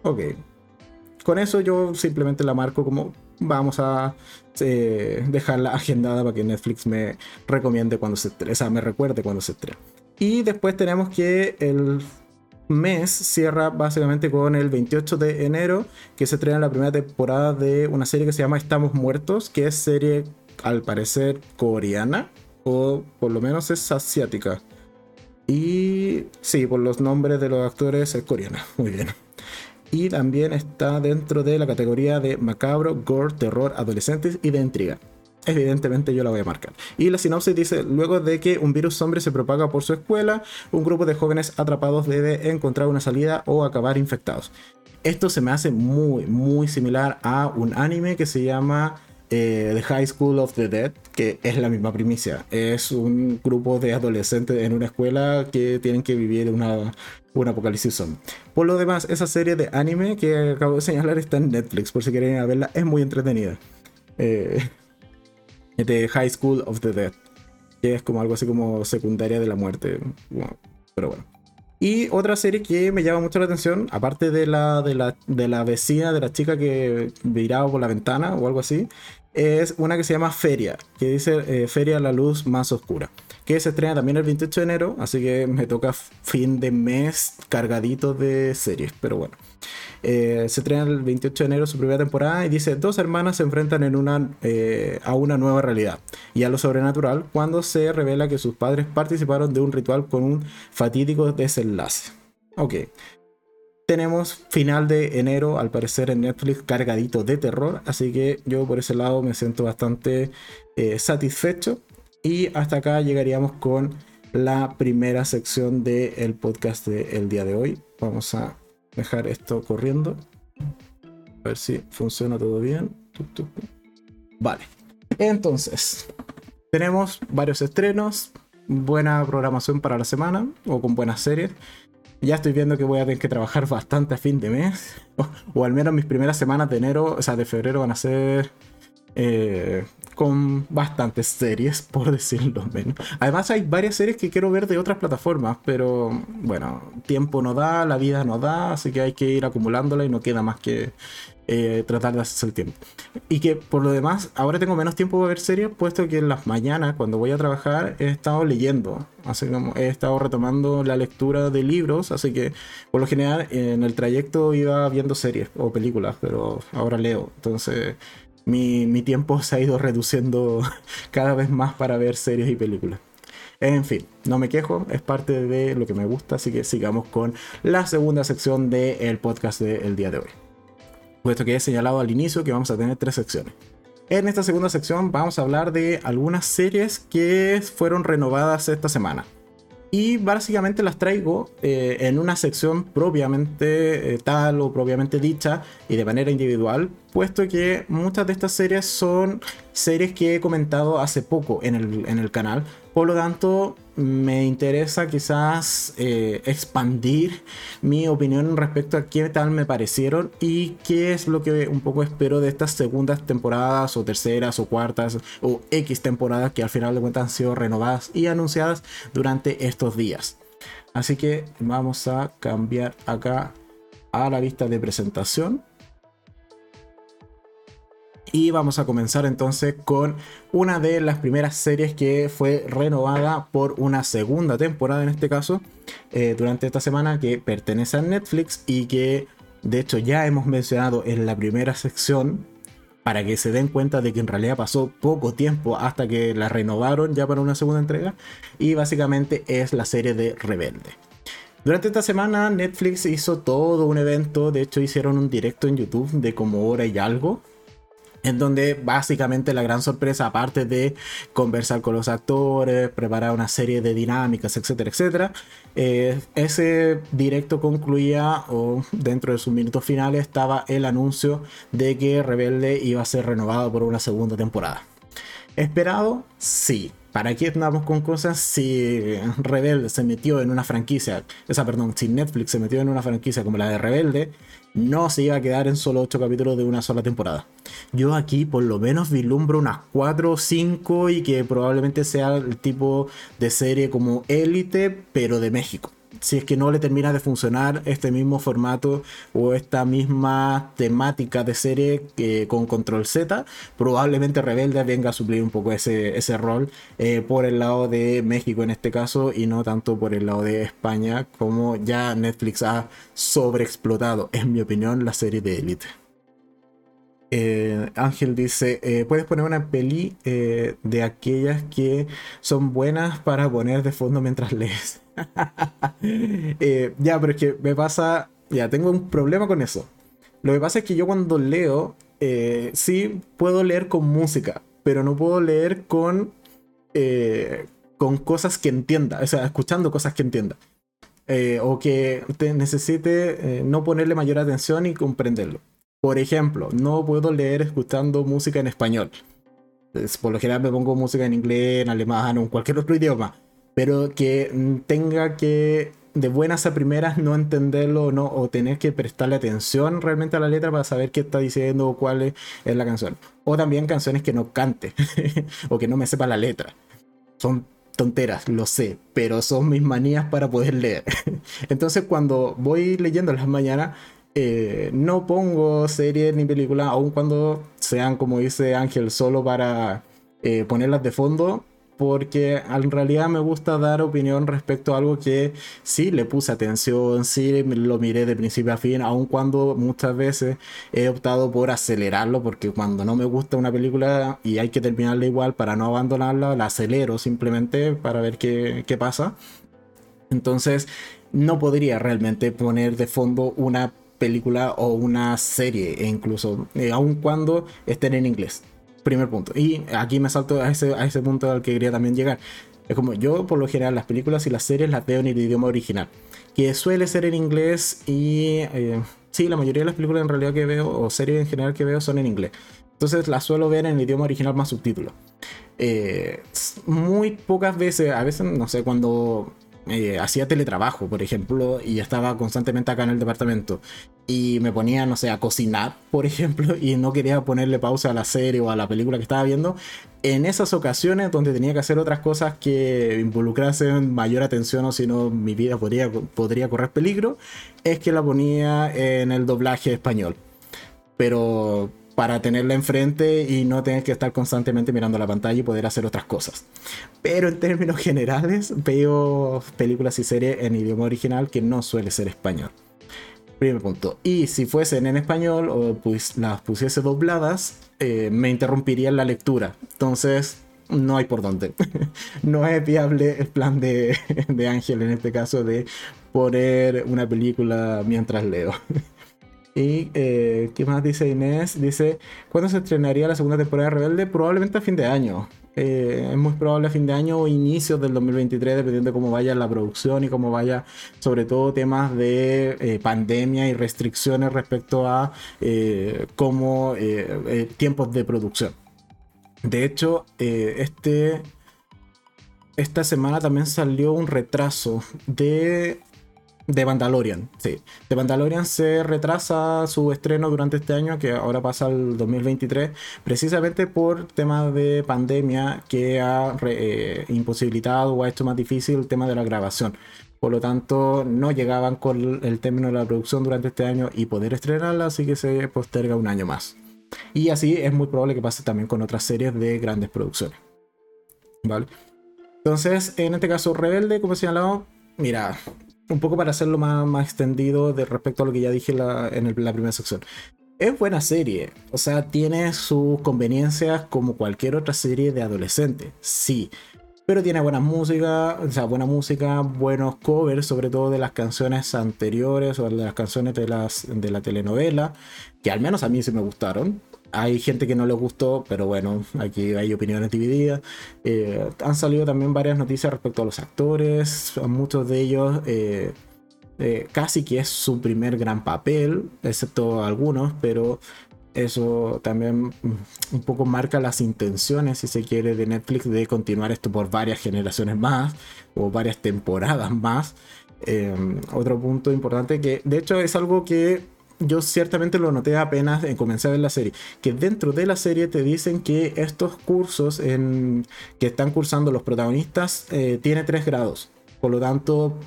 Ok. Con eso yo simplemente la marco como vamos a eh, dejarla agendada para que Netflix me recomiende cuando se estrene, o sea, me recuerde cuando se estrene. Y después tenemos que el mes cierra básicamente con el 28 de enero, que se estrena la primera temporada de una serie que se llama Estamos Muertos, que es serie al parecer coreana, o por lo menos es asiática. Y sí, por los nombres de los actores es coreana, muy bien. Y también está dentro de la categoría de macabro, gore, terror, adolescentes y de intriga evidentemente yo la voy a marcar. Y la sinopsis dice, luego de que un virus zombie se propaga por su escuela, un grupo de jóvenes atrapados debe encontrar una salida o acabar infectados. Esto se me hace muy, muy similar a un anime que se llama eh, The High School of the Dead, que es la misma primicia. Es un grupo de adolescentes en una escuela que tienen que vivir una, un apocalipsis zombie. Por lo demás, esa serie de anime que acabo de señalar está en Netflix, por si quieren verla, es muy entretenida. Eh, de High School of the Dead, que es como algo así como secundaria de la muerte. pero bueno. Y otra serie que me llama mucho la atención, aparte de la, de la, de la vecina, de la chica que viraba por la ventana o algo así, es una que se llama Feria, que dice eh, Feria la luz más oscura, que se estrena también el 28 de enero, así que me toca fin de mes cargadito de series, pero bueno. Eh, se estrena el 28 de enero su primera temporada y dice, dos hermanas se enfrentan en una, eh, a una nueva realidad y a lo sobrenatural cuando se revela que sus padres participaron de un ritual con un fatídico desenlace. Ok. Tenemos final de enero, al parecer en Netflix, cargadito de terror, así que yo por ese lado me siento bastante eh, satisfecho. Y hasta acá llegaríamos con la primera sección del podcast del día de hoy. Vamos a dejar esto corriendo. A ver si funciona todo bien. Vale. Entonces, tenemos varios estrenos, buena programación para la semana o con buenas series. Ya estoy viendo que voy a tener que trabajar bastante a fin de mes. O, al menos mis primeras semanas de enero, o sea, de febrero van a ser eh, con bastantes series, por decirlo menos. Además hay varias series que quiero ver de otras plataformas, pero bueno, tiempo no da, la vida no da, así que hay que ir acumulándola y no queda más que eh, tratar de hacerse el tiempo. Y que por lo demás, ahora tengo menos tiempo para ver series, puesto que en las mañanas, cuando voy a trabajar, he estado leyendo. Así como he estado retomando la lectura de libros, así que por lo general en el trayecto iba viendo series o películas, pero ahora leo. Entonces mi, tiempo se ha ido reduciendo cada vez más para ver series y películas. En fin, no me quejo, es parte de lo que me gusta, así que sigamos con la segunda sección del podcast del día de hoy. Puesto que he señalado al inicio que vamos a tener tres secciones. En esta segunda sección vamos a hablar de algunas series que fueron renovadas esta semana. Y básicamente las traigo eh, en una sección propiamente eh, tal o propiamente dicha y de manera individual, puesto que muchas de estas series son series que he comentado hace poco en el, en el canal. Por lo tanto, me interesa quizás eh, expandir mi opinión respecto a qué tal me parecieron y qué es lo que un poco espero de estas segundas temporadas o terceras o cuartas o X temporadas que al final de cuentas han sido renovadas y anunciadas durante estos días. Así que vamos a cambiar acá a la vista de presentación y vamos a comenzar entonces con una de las primeras series que fue renovada por una segunda temporada en este caso eh, durante esta semana que pertenece a Netflix y que de hecho ya hemos mencionado en la primera sección para que se den cuenta de que en realidad pasó poco tiempo hasta que la renovaron ya para una segunda entrega y básicamente es la serie de Rebelde. Durante esta semana Netflix hizo todo un evento, de hecho hicieron un directo en YouTube de como hora y algo, en donde básicamente la gran sorpresa, aparte de conversar con los actores, preparar una serie de dinámicas, etcétera, etcétera, eh, ese directo concluía o dentro de sus minutos finales estaba el anuncio de que Rebelde iba a ser renovado por una segunda temporada. ¿Esperado? Sí. ¿Para qué andamos con cosas si Rebelde se metió en una franquicia? Esa, perdón, si Netflix se metió en una franquicia como la de Rebelde, no se iba a quedar en solo 8 capítulos de una sola temporada. Yo aquí por lo menos vislumbro unas 4 o 5 y que probablemente sea el tipo de serie como Élite, pero de México. Si es que no le termina de funcionar este mismo formato o esta misma temática de serie que con Control Z, probablemente Rebelde venga a suplir un poco ese, ese rol eh, por el lado de México en este caso y no tanto por el lado de España, como ya Netflix ha sobreexplotado, en mi opinión, la serie de Elite. Eh, Ángel dice, eh, puedes poner una peli de aquellas que son buenas para poner de fondo mientras lees. ya, pero es que me pasa, ya tengo un problema con eso. Lo que pasa es que yo cuando leo, sí puedo leer con música, pero no puedo leer con, con cosas que entienda, o sea, escuchando cosas que entienda. Eh, o que te necesite eh, no ponerle mayor atención y comprenderlo. Por ejemplo, no puedo leer escuchando música en español. por lo general me pongo música en inglés, en alemán o en cualquier otro idioma. Pero que tenga que de buenas a primeras no entenderlo no, o tener que prestarle atención realmente a la letra para saber qué está diciendo o cuál es, es la canción. O también canciones que no cante o que no me sepa la letra. Son tonteras, lo sé, pero son mis manías para poder leer. Entonces cuando voy leyendo las mañanas, eh, no pongo series ni películas, aun cuando sean, como dice Ángel, solo para eh, ponerlas de fondo, porque en realidad me gusta dar opinión respecto a algo que sí le puse atención, sí lo miré de principio a fin, aun cuando muchas veces he optado por acelerarlo, porque cuando no me gusta una película y hay que terminarla igual para no abandonarla, la acelero simplemente para ver qué, qué pasa. Entonces, no podría realmente poner de fondo una película o una serie, e incluso, eh, aun cuando estén en inglés Primer punto. Y aquí me salto a ese, a ese punto al que quería también llegar. Es como yo, por lo general, las películas y las series las veo en el idioma original, que suele ser en inglés y eh, sí, la mayoría de las películas en realidad que veo, o series en general que veo, son en inglés. Entonces las suelo ver en el idioma original más subtítulos. Eh, muy pocas veces, a veces, no sé, cuando eh, hacía teletrabajo, por ejemplo, y estaba constantemente acá en el departamento y me ponía, no sé, a cocinar, por ejemplo, y no quería ponerle pausa a la serie o a la película que estaba viendo, en esas ocasiones donde tenía que hacer otras cosas que involucrasen mayor atención o si no mi vida podría, podría correr peligro, es que la ponía en el doblaje español. Pero para tenerla enfrente y no tener que estar constantemente mirando la pantalla y poder hacer otras cosas. Pero en términos generales veo películas y series en idioma original que no suele ser español. Primer punto. Y si fuesen en español o pues las pusiese dobladas, eh, me interrumpiría la lectura. Entonces, no hay por dónde. no es viable el plan de, de Ángel en este caso de poner una película mientras leo. Y, eh, ¿qué más dice Inés? Dice, ¿cuándo se estrenaría la segunda temporada de Rebelde? Probablemente a fin de año. Eh, es muy probable a fin de año o inicios del 2023, dependiendo de cómo vaya la producción y cómo vaya, sobre todo, temas de eh, pandemia y restricciones respecto a cómo tiempos de producción. De hecho, este, esta semana también salió un retraso de de Mandalorian, sí. De Mandalorian se retrasa su estreno durante este año, que ahora pasa al 2023, precisamente por temas de pandemia que ha eh, imposibilitado o ha hecho más difícil el tema de la grabación. Por lo tanto, no llegaban con el término de la producción durante este año y poder estrenarla, así que se posterga un año más. Y así es muy probable que pase también con otras series de grandes producciones. ¿Vale? Entonces, en este caso, Rebelde, como he señalado, mira, un poco para hacerlo más, más extendido de respecto a lo que ya dije en la primera sección. Es buena serie, o sea, tiene sus conveniencias como cualquier otra serie de adolescente, sí. Pero tiene buena música, o sea, buena música, buenos covers, sobre todo de las canciones anteriores o de las canciones de, las, de la telenovela, que al menos a mí sí me gustaron. Hay gente que no le gustó, pero bueno, aquí hay opiniones divididas. Eh, han salido también varias noticias respecto a los actores. Muchos de ellos eh, eh, casi que es su primer gran papel, excepto algunos, pero eso también mm, un poco marca las intenciones, si se quiere, de Netflix de continuar esto por varias generaciones más o varias temporadas más. otro punto importante que de hecho es algo que yo ciertamente lo noté apenas en comenzar a ver la serie, que dentro de la serie te dicen que estos cursos en, que están cursando los protagonistas eh, tiene tres grados. Por lo tanto,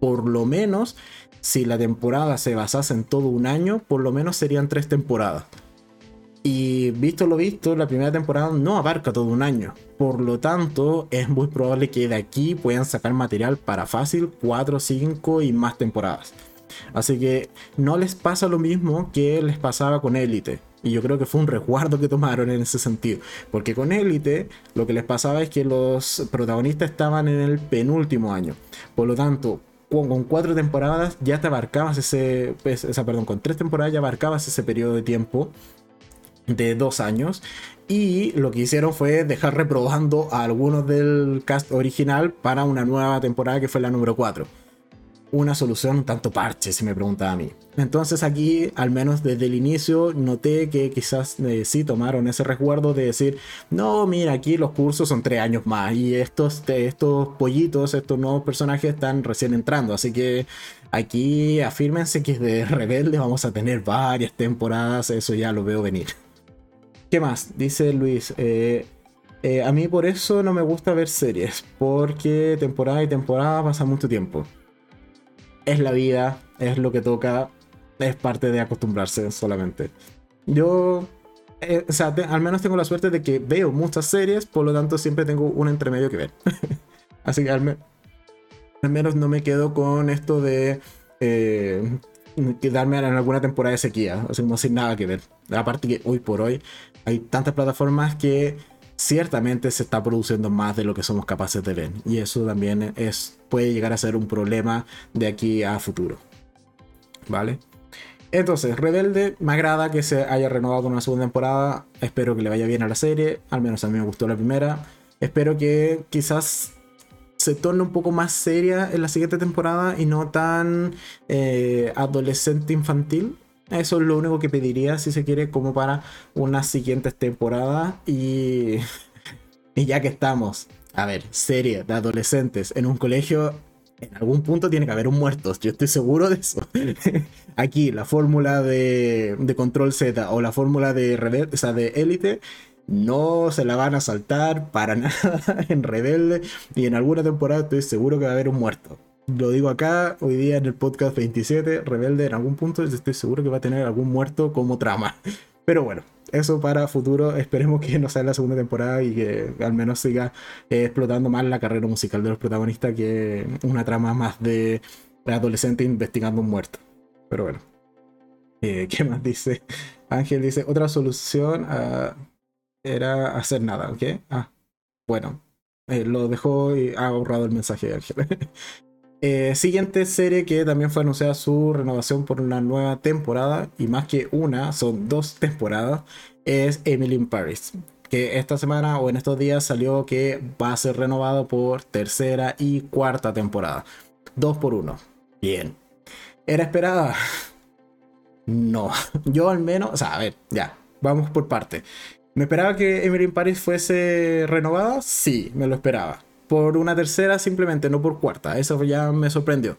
Por lo menos, si la temporada se basase en todo un año, por lo menos serían tres temporadas. Y visto lo visto, la primera temporada no abarca todo un año. Por lo tanto, es muy probable que de aquí puedan sacar material para fácil 4, 5 y más temporadas. Así que no les pasa lo mismo que les pasaba con Elite. Y yo creo que fue un resguardo que tomaron en ese sentido. Porque con Elite lo que les pasaba es que los protagonistas estaban en el penúltimo año. Por lo tanto, con, cuatro temporadas ya te abarcabas ese, pues, esa, perdón, con tres temporadas ya abarcabas ese periodo de tiempo de dos años y lo que hicieron fue dejar reprobando a algunos del cast original para una nueva temporada que fue la número 4 una solución tanto parche, si me pregunta a mí. Entonces aquí, al menos desde el inicio, noté que quizás eh, sí tomaron ese resguardo de decir, no, mira, aquí los cursos son tres años más y estos, estos pollitos, estos nuevos personajes están recién entrando, así que aquí afírmense que de Rebelde vamos a tener varias temporadas, eso ya lo veo venir. ¿Qué más? Dice Luis, eh, eh, a mí por eso no me gusta ver series, porque temporada y temporada pasa mucho tiempo es la vida, es lo que toca, es parte de acostumbrarse solamente. Yo, eh, o sea, al menos tengo la suerte de que veo muchas series, por lo tanto siempre tengo un entremedio que ver. Así que al, menos no me quedo con esto de eh, quedarme en alguna temporada de sequía, así como sin nada que ver. Aparte que hoy por hoy hay tantas plataformas que ciertamente se está produciendo más de lo que somos capaces de ver. Y eso también es, puede llegar a ser un problema de aquí a futuro. ¿Vale? Entonces, Rebelde, me agrada que se haya renovado con una segunda temporada. Espero que le vaya bien a la serie. Al menos a mí me gustó la primera. Espero que quizás se torne un poco más seria en la siguiente temporada y no tan eh, adolescente infantil. Eso es lo único que pediría si se quiere como para unas siguientes temporadas y, y ya que estamos, a ver, serie de adolescentes en un colegio, en algún punto tiene que haber un muerto, yo estoy seguro de eso. Aquí la fórmula de, de Control Z o la fórmula de Rebelde, o sea, de Élite, no se la van a saltar para nada en Rebelde y en alguna temporada estoy seguro que va a haber un muerto lo digo acá, hoy día en el podcast 27, Rebelde en algún punto estoy seguro que va a tener algún muerto como trama. Pero bueno, eso para futuro, esperemos que no sea la segunda temporada y que al menos siga eh, explotando más la carrera musical de los protagonistas que una trama más de adolescente investigando un muerto. Pero bueno. Eh, ¿Qué más dice? Ángel dice, otra solución ah, era hacer nada, ¿ok? Ah, bueno. Eh, lo dejó y ha ahorrado el mensaje de Ángel. Eh, siguiente serie que también fue anunciada su renovación por una nueva temporada, y más que una, son dos temporadas, es Emily in Paris. Que esta semana o en estos días salió que va a ser renovado por tercera y cuarta temporada. Dos por uno. Bien. ¿Era esperada? No. Yo al menos, a ver, ya, vamos por parte. ¿Me esperaba que Emily in Paris fuese renovada? Sí, me lo esperaba por una tercera simplemente, no por cuarta. Eso ya me sorprendió.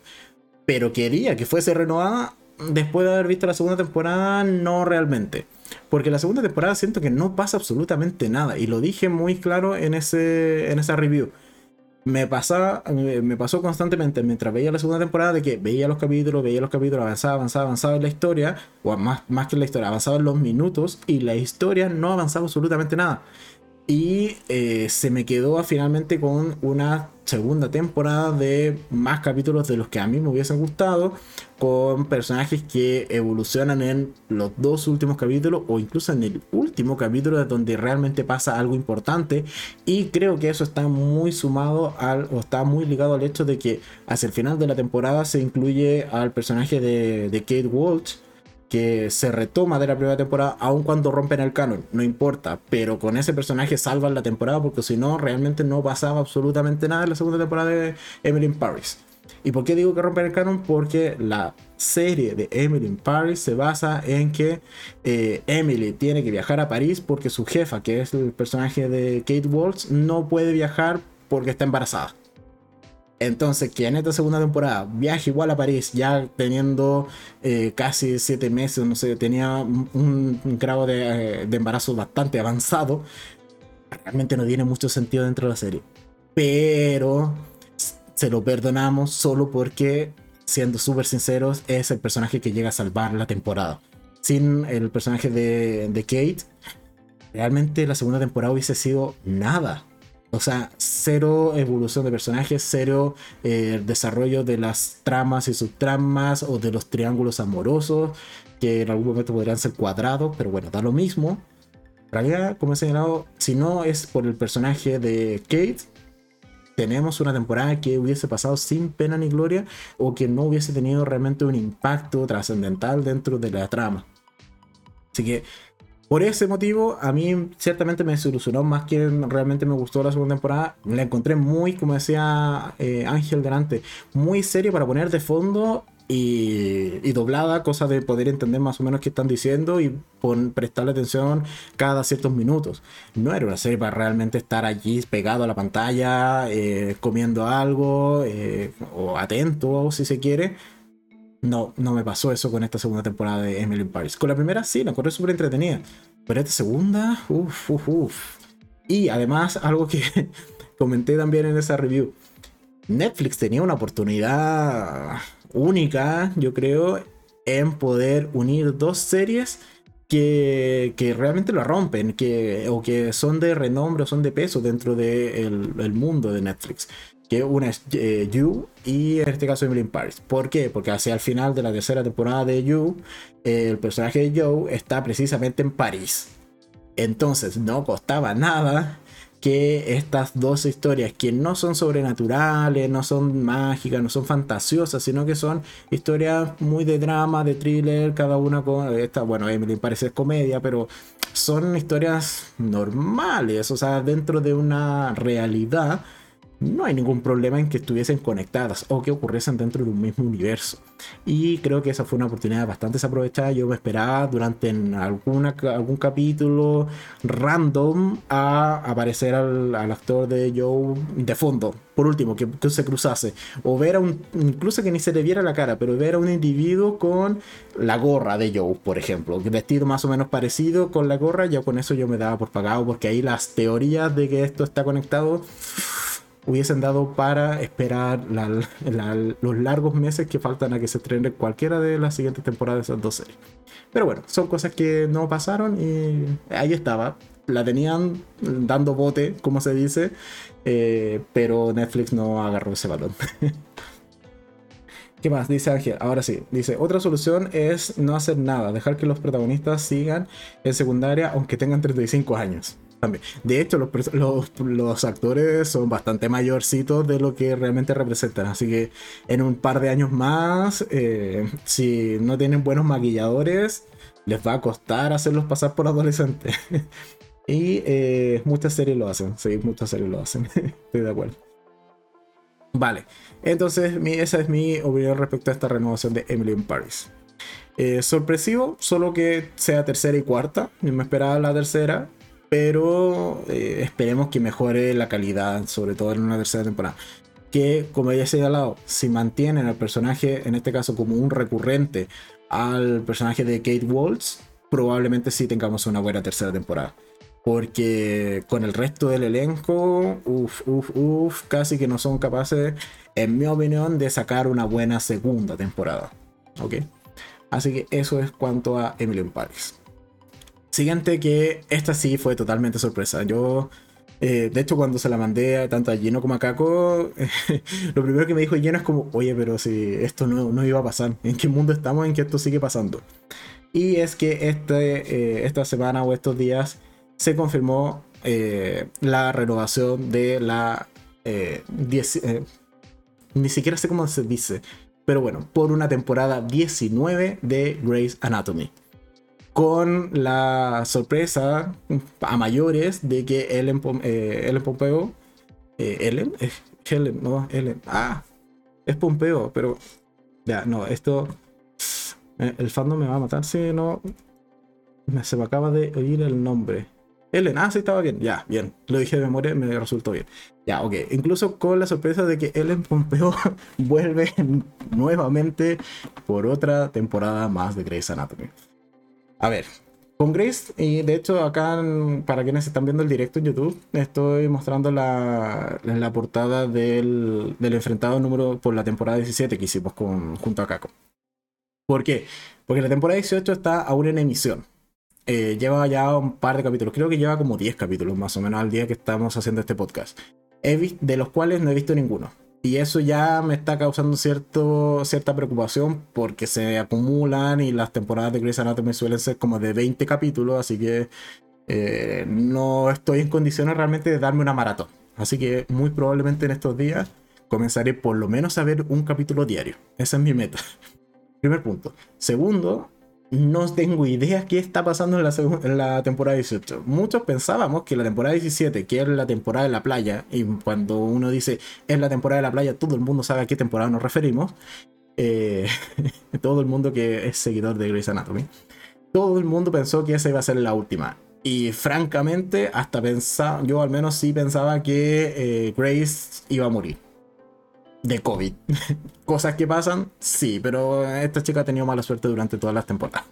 Pero quería que fuese renovada después de haber visto la segunda temporada, no realmente. Porque la segunda temporada siento que no pasa absolutamente nada. Y lo dije muy claro en, ese, en esa review. Me, pasaba, me pasó constantemente mientras veía la segunda temporada de que veía los capítulos, veía los capítulos, avanzaba, avanzaba, avanzaba en la historia, o más, más que en la historia, avanzaba en los minutos y la historia no avanzaba absolutamente nada. Y eh, se me quedó finalmente con una segunda temporada de más capítulos de los que a mí me hubiesen gustado, con personajes que evolucionan en los dos últimos capítulos o incluso en el último capítulo donde realmente pasa algo importante. Y creo que eso está muy sumado al, o está muy ligado al hecho de que hacia el final de la temporada se incluye al personaje de, de Kate Walsh que se retoma de la primera temporada, aun cuando rompen el canon, no importa, pero con ese personaje salvan la temporada porque si no, realmente no pasaba absolutamente nada en la segunda temporada de Emily in Paris. ¿Y por qué digo que rompen el canon? Porque la serie de Emily in Paris se basa en que eh, Emily tiene que viajar a París porque su jefa, que es el personaje de Kate Walsh, no puede viajar porque está embarazada. Entonces, que en esta segunda temporada viaje igual a París, ya teniendo eh, casi siete meses, no sé, tenía un, grado de, de, embarazo bastante avanzado, realmente no tiene mucho sentido dentro de la serie. Pero se lo perdonamos solo porque, siendo súper sinceros, es el personaje que llega a salvar la temporada. Sin el personaje de, de Kate, realmente la segunda temporada hubiese sido nada. O sea, cero evolución de personajes, cero eh, desarrollo de las tramas y subtramas o de los triángulos amorosos, que en algún momento podrían ser cuadrados, pero bueno, da lo mismo. En realidad, como he señalado, si no es por el personaje de Kate, tenemos una temporada que hubiese pasado sin pena ni gloria o que no hubiese tenido realmente un impacto trascendental dentro de la trama. Así que por ese motivo, a mí ciertamente me desilusionó más que realmente me gustó la segunda temporada. La encontré muy, como decía eh, Ángel delante, muy serio para poner de fondo y, doblada, cosa de poder entender más o menos qué están diciendo y prestarle atención cada ciertos minutos. No era una serie para realmente estar allí pegado a la pantalla, eh, comiendo algo eh, o atento, si se quiere no, no me pasó eso con esta segunda temporada de Emily in Paris. Con la primera sí, la encontré súper entretenida. Pero esta segunda, uff, uff, uff. Y además, algo que comenté también en esa review. Netflix tenía una oportunidad única, yo creo, en poder unir dos series que, que realmente lo rompen, que, o que son de renombre o son de peso dentro del de mundo de Netflix que una es eh, You y en este caso Emily Paris. ¿Por qué? Porque hacia el final de la tercera temporada de You, el personaje de Joe está precisamente en París. Entonces no costaba nada que estas dos historias que no son sobrenaturales, no son mágicas, no son fantasiosas, sino que son historias muy de drama, de thriller, cada una con esta, bueno, Emily es comedia, pero son historias normales, o sea, dentro de una realidad no hay ningún problema en que estuviesen conectadas o que ocurriesen dentro de un mismo universo. Y creo que esa fue una oportunidad bastante desaprovechada. Yo me esperaba durante alguna, algún capítulo random a aparecer al, actor de Joe de fondo. Por último, que, se cruzase. O ver a un, incluso que ni se le viera la cara, pero ver a un individuo con la gorra de Joe, por ejemplo. Vestido más o menos parecido con la gorra, ya con eso yo me daba por pagado, porque ahí las teorías de que esto está conectado hubiesen dado para esperar los largos meses que faltan a que se estrene cualquiera de las siguientes temporadas de esas dos series. Pero bueno, son cosas que no pasaron y ahí estaba. La tenían dando bote, como se dice, eh, pero Netflix no agarró ese balón. ¿Qué más? Dice Ángel. Ahora sí. Dice, otra solución es no hacer nada, dejar que los protagonistas sigan en secundaria aunque tengan 35 años. De hecho, los, actores son bastante mayorcitos de lo que realmente representan. Así que en un par de años más, eh, si no tienen buenos maquilladores, les va a costar hacerlos pasar por adolescentes. y eh, muchas series lo hacen. Sí, muchas series lo hacen. Estoy de acuerdo. Vale, entonces esa es mi opinión respecto a esta renovación de Emily in Paris. Eh, sorpresivo, solo que sea tercera y cuarta. Yo me esperaba la tercera, pero eh, esperemos que mejore la calidad, sobre todo en una tercera temporada. Que, como ya he señalado, si mantienen al personaje, en este caso como un recurrente al personaje de Kate Waltz, probablemente sí tengamos una buena tercera temporada. Porque con el resto del elenco, uff, uff, uff, casi que no son capaces, en mi opinión, de sacar una buena segunda temporada. ¿Ok? Así que eso es cuanto a Emily in Paris. Siguiente que esta sí fue totalmente sorpresa. Yo, eh, de hecho, cuando se la mandé tanto a Gino como a Kako, lo primero que me dijo Gino es como, oye, pero si esto no, no, iba a pasar, ¿en qué mundo estamos en que esto sigue pasando? Y es que este, eh, esta semana o estos días se confirmó eh, la renovación de la... ni siquiera sé cómo se dice, pero bueno, por una temporada 19 de Grey's Anatomy con la sorpresa a mayores de que Ellen, eh, Pompeo, eh, Ellen, Helen, no, Ellen, ah, es Pompeo, pero ya, no, esto, eh, el fandom me va a matar si no, se me acaba de oír el nombre. Ellen, ah, sí, estaba bien, ya, bien, lo dije de memoria, me resultó bien. Ya, ok, incluso con la sorpresa de que Ellen Pompeo vuelve nuevamente por otra temporada más de Grey's Anatomy. A ver, con Grace, y de hecho acá, para quienes están viendo el directo en YouTube, estoy mostrando la, la portada del, del, enfrentado número por la temporada 17 que hicimos con, junto a Kako. ¿Por qué? Porque la temporada 18 está aún en emisión. Eh, lleva ya un par de capítulos, creo que lleva como 10 capítulos más o menos al día que estamos haciendo este podcast, de los cuales no he visto ninguno. Y eso ya me está causando cierto, cierta preocupación porque se acumulan y las temporadas de Grey's Anatomy suelen ser como de 20 capítulos, así que eh, no estoy en condiciones realmente de darme una maratón. Así que muy probablemente en estos días comenzaré por lo menos a ver un capítulo diario. Esa es mi meta. Primer punto. Segundo, no tengo idea qué está pasando en la, en la, temporada 18. Muchos pensábamos que la temporada 17, que es la temporada de la playa, y cuando uno dice es la temporada de la playa, todo el mundo sabe a qué temporada nos referimos. Eh, todo el mundo que es seguidor de Grey's Anatomy. Todo el mundo pensó que esa iba a ser la última. Y francamente, hasta pensaba, yo al menos sí pensaba que eh, Grace iba a morir de COVID. Cosas que pasan, sí, pero esta chica ha tenido mala suerte durante todas las temporadas.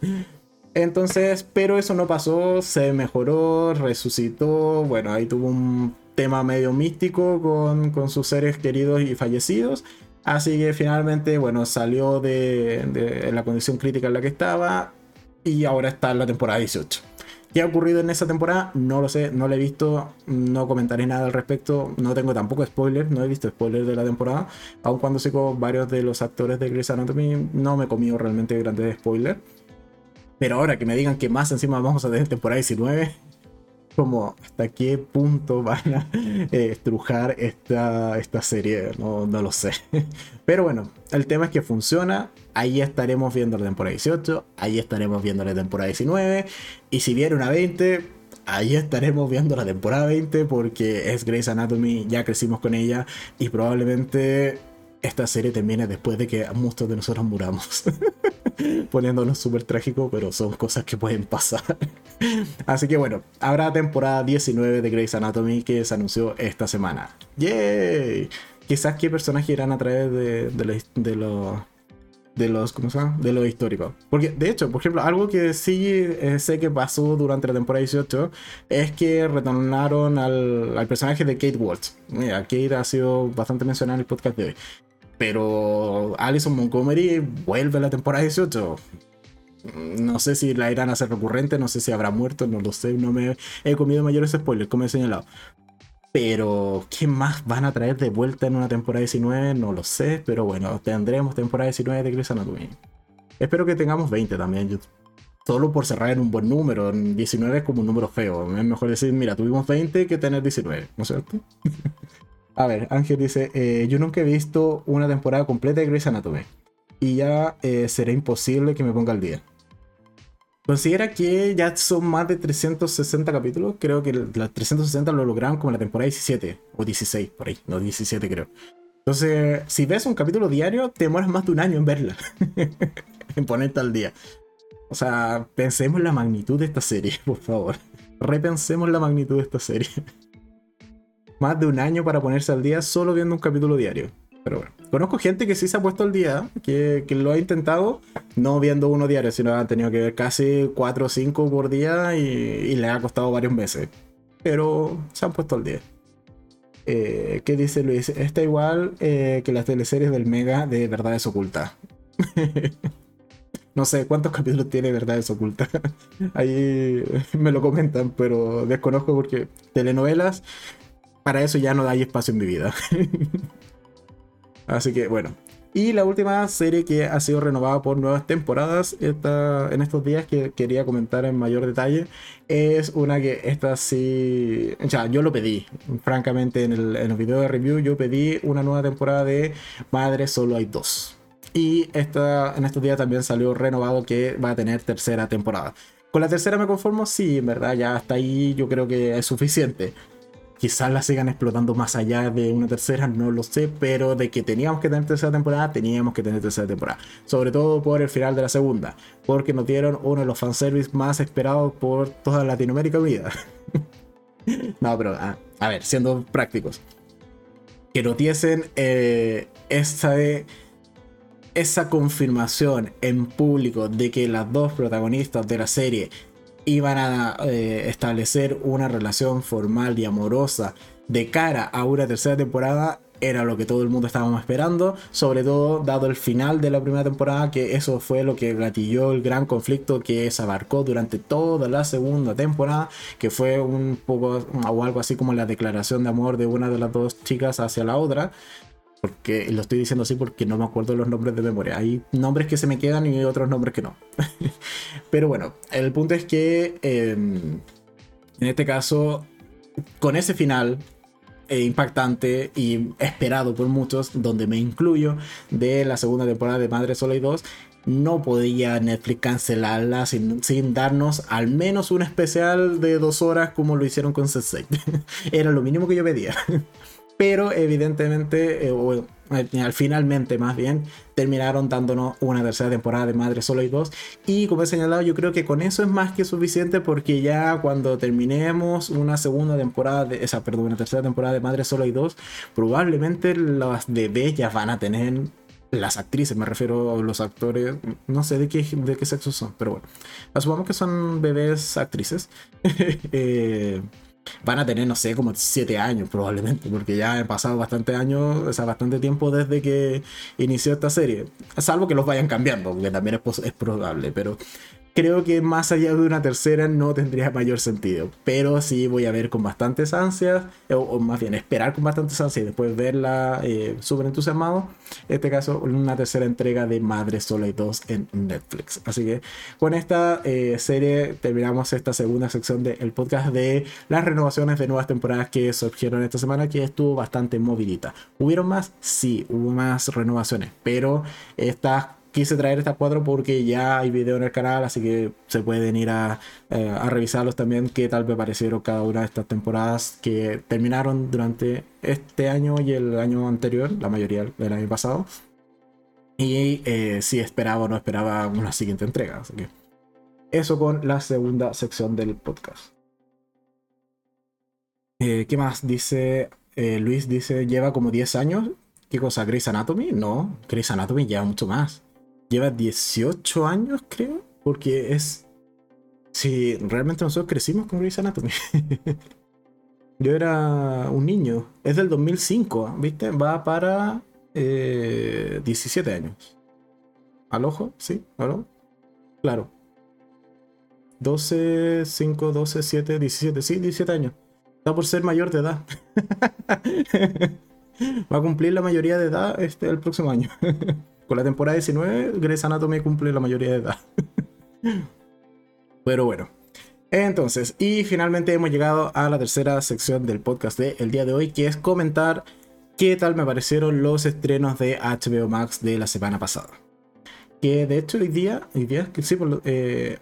Entonces, pero eso no pasó, se mejoró, resucitó, bueno, ahí tuvo un tema medio místico con, con sus seres queridos y fallecidos. Así que finalmente, bueno, salió de, de la condición crítica en la que estaba y ahora está en la temporada 18. ¿Qué ha ocurrido en esa temporada? No lo sé, no lo he visto, no comentaré nada al respecto, no tengo tampoco spoilers, no he visto spoilers de la temporada, aun cuando sé con varios de los actores de Grey's Anatomy, no me he comido realmente grandes spoilers. Pero ahora que me digan que más encima vamos a tener temporada 19, como hasta qué punto van a eh, estrujar esta, esta serie, no, no lo sé. Pero bueno, el tema es que funciona, ahí estaremos viendo la temporada 18, ahí estaremos viendo la temporada 19, y si viene una 20, ahí estaremos viendo la temporada 20 porque es Grey's Anatomy, ya crecimos con ella y probablemente esta serie termine después de que muchos de nosotros muramos. Poniéndonos súper trágico, pero son cosas que pueden pasar. Así que bueno, habrá temporada 19 de Grey's Anatomy que se anunció esta semana. ¡Yay! Quizás qué personajes irán a través de, de, los de los, ¿cómo se llama? De lo histórico. Porque, de hecho, por ejemplo, algo que sí eh, sé que pasó durante la temporada 18 es que retornaron al, al personaje de Kate Walsh. Mira, Kate ha sido bastante mencionada en el podcast de hoy. Pero Alison Montgomery vuelve a la temporada 18. No sé si la irán a hacer recurrente, no sé si habrá muerto, no lo sé, no me he comido mayores spoilers, como he señalado. Pero, ¿qué más van a traer de vuelta en una temporada 19? No lo sé, pero bueno, tendremos temporada 19 de Grey's Anatomy. Espero que tengamos 20 también, solo por cerrar en un buen número. 19 es como un número feo. Es mejor decir, mira, tuvimos 20 que tener 19, ¿no es cierto? A ver, Ángel dice, eh, yo nunca he visto una temporada completa de Grey's Anatomy. Y ya eh, será imposible que me ponga al día. Considera que ya son más de 360 capítulos. Creo que las 360 lo lograron como la temporada 17 o 16, por ahí. No, 17 creo. Entonces, si ves un capítulo diario, te demoras más de un año en verla. en ponerte al día. O sea, pensemos la magnitud de esta serie, por favor. Repensemos la magnitud de esta serie más de un año para ponerse al día solo viendo un capítulo diario. Pero bueno, conozco gente que sí se ha puesto al día, que, lo ha intentado, no viendo uno diario, sino han tenido que ver casi 4 o 5 por día y, le ha costado varios meses. Pero se han puesto al día. Eh, ¿Qué dice Luis? Está igual eh, que las teleseries del Mega de Verdades Ocultas. no sé cuántos capítulos tiene Verdades Ocultas. Ahí me lo comentan, pero desconozco porque telenovelas para eso ya no hay espacio en mi vida. Así que bueno. Y la última serie que ha sido renovada por nuevas temporadas en estos días que quería comentar en mayor detalle es una que esta sí... O sea, yo lo pedí. Francamente en el, en el video de review yo pedí una nueva temporada de Madre Solo hay dos. Y esta, en estos días también salió renovado que va a tener tercera temporada. Con la tercera me conformo, sí, en verdad, ya hasta ahí yo creo que es suficiente. Quizás la sigan explotando más allá de una tercera, no lo sé, pero de que teníamos que tener tercera temporada, teníamos que tener tercera temporada. Sobre todo por el final de la segunda, porque nos dieron uno de los fanservice más esperados por toda Latinoamérica Unida. no, pero ah, a, ver, siendo prácticos. Que nos diesen eh, esa, esa confirmación en público de que las dos protagonistas de la serie iban a eh, establecer una relación formal y amorosa de cara a una tercera temporada era lo que todo el mundo estábamos esperando, sobre todo dado el final de la primera temporada, que eso fue lo que gatilló el gran conflicto que se abarcó durante toda la segunda temporada, que fue un poco o algo así como la declaración de amor de una de las dos chicas hacia la otra. Porque lo estoy diciendo así porque no me acuerdo los nombres de memoria. Hay nombres que se me quedan y otros nombres que no. Pero bueno, el punto es que em, en este caso, con ese final, e impactante y esperado por muchos, donde me incluyo, de la segunda temporada de Madre Sola y 2, no podía Netflix cancelarla sin, sin, darnos al menos un especial de dos horas como lo hicieron con Sensei. Era lo mínimo que yo pedía. Pero evidentemente, eh, eh, al finalmente más bien, terminaron dándonos una tercera temporada de Madre Solo y dos. Y como he señalado, yo creo que con eso es más que suficiente porque ya cuando terminemos una segunda temporada, de, esa, perdón, una tercera temporada de Madre Solo y dos, probablemente las bebés ya van a tener las actrices, me refiero a los actores, no sé de qué, de qué sexo son, pero bueno, asumamos que son bebés actrices. eh, van a tener, no sé, como 7 años probablemente, porque ya han pasado bastante años, o sea, bastante tiempo desde que inició esta serie. Salvo que los vayan cambiando, que también es, es probable, pero creo que más allá de una tercera no tendría mayor sentido. Pero sí voy a ver con bastantes ansias, o, más bien esperar con bastantes ansias y después verla eh, súper entusiasmado. En este caso, una tercera entrega de Madre Sola y 2 en Netflix. Así que con esta eh, serie terminamos esta segunda sección del podcast de las renovaciones de nuevas temporadas que surgieron esta semana, que estuvo bastante movilita. ¿Hubieron más? Sí, hubo más renovaciones, pero estas quise traer estas cuatro porque ya hay video en el canal, así que se pueden ir a, eh, a, revisarlos también, qué tal me parecieron cada una de estas temporadas que terminaron durante este año y el año anterior, la mayoría del año pasado. Y eh, si esperaba o no esperaba una siguiente entrega. Así que eso con la segunda sección del podcast. Eh, ¿Qué más? Dice Luis, dice, lleva como 10 años. ¿Qué cosa? ¿Grey's Anatomy? No, Grey's Anatomy lleva mucho más lleva 18 años, creo, porque es... Si realmente nosotros crecimos con Grey's Anatomy. Yo era un niño. Es del 2005, ¿viste? Va para 17 eh, años. ¿Al ojo? ¿Sí? ¿Al Claro. 12, 5, 12, 7, 17. Sí, 17 años. Está por ser mayor de edad. Va a cumplir la mayoría de edad este, el próximo año. Con la temporada 19, Grey's Anatomy cumple la mayoría de edad. Pero bueno. Entonces, y finalmente hemos llegado a la tercera sección del podcast del el día de hoy, que es comentar qué tal me parecieron los estrenos de HBO Max de la semana pasada. Que de hecho hoy día, hoy día, sí, por, eh,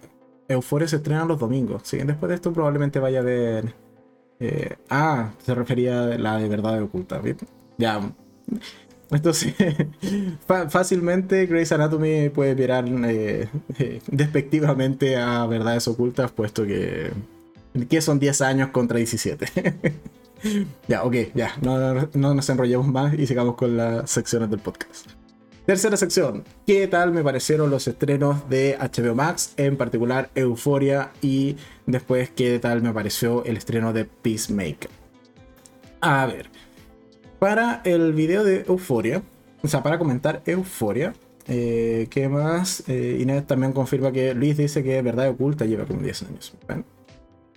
Euphoria se estrena los domingos. ¿sí? Después de esto probablemente vaya a ver... Eh, ah, se refería a la de verdad oculta. Ya, entonces, fácilmente Grey's Anatomy puede virar eh, despectivamente a verdades ocultas, puesto que, que son 10 años contra 17. ya, ok, ya, no, no, nos enrollemos más y sigamos con las secciones del podcast. Tercera sección, ¿qué tal me parecieron los estrenos de HBO Max, en particular Euphoria y después qué tal me pareció el estreno de Peacemaker? A ver, para el video de Euforia, o sea, para comentar Euforia, eh, ¿qué más? Eh, Inés también confirma que Luis dice que Verdad Oculta lleva como 10 años.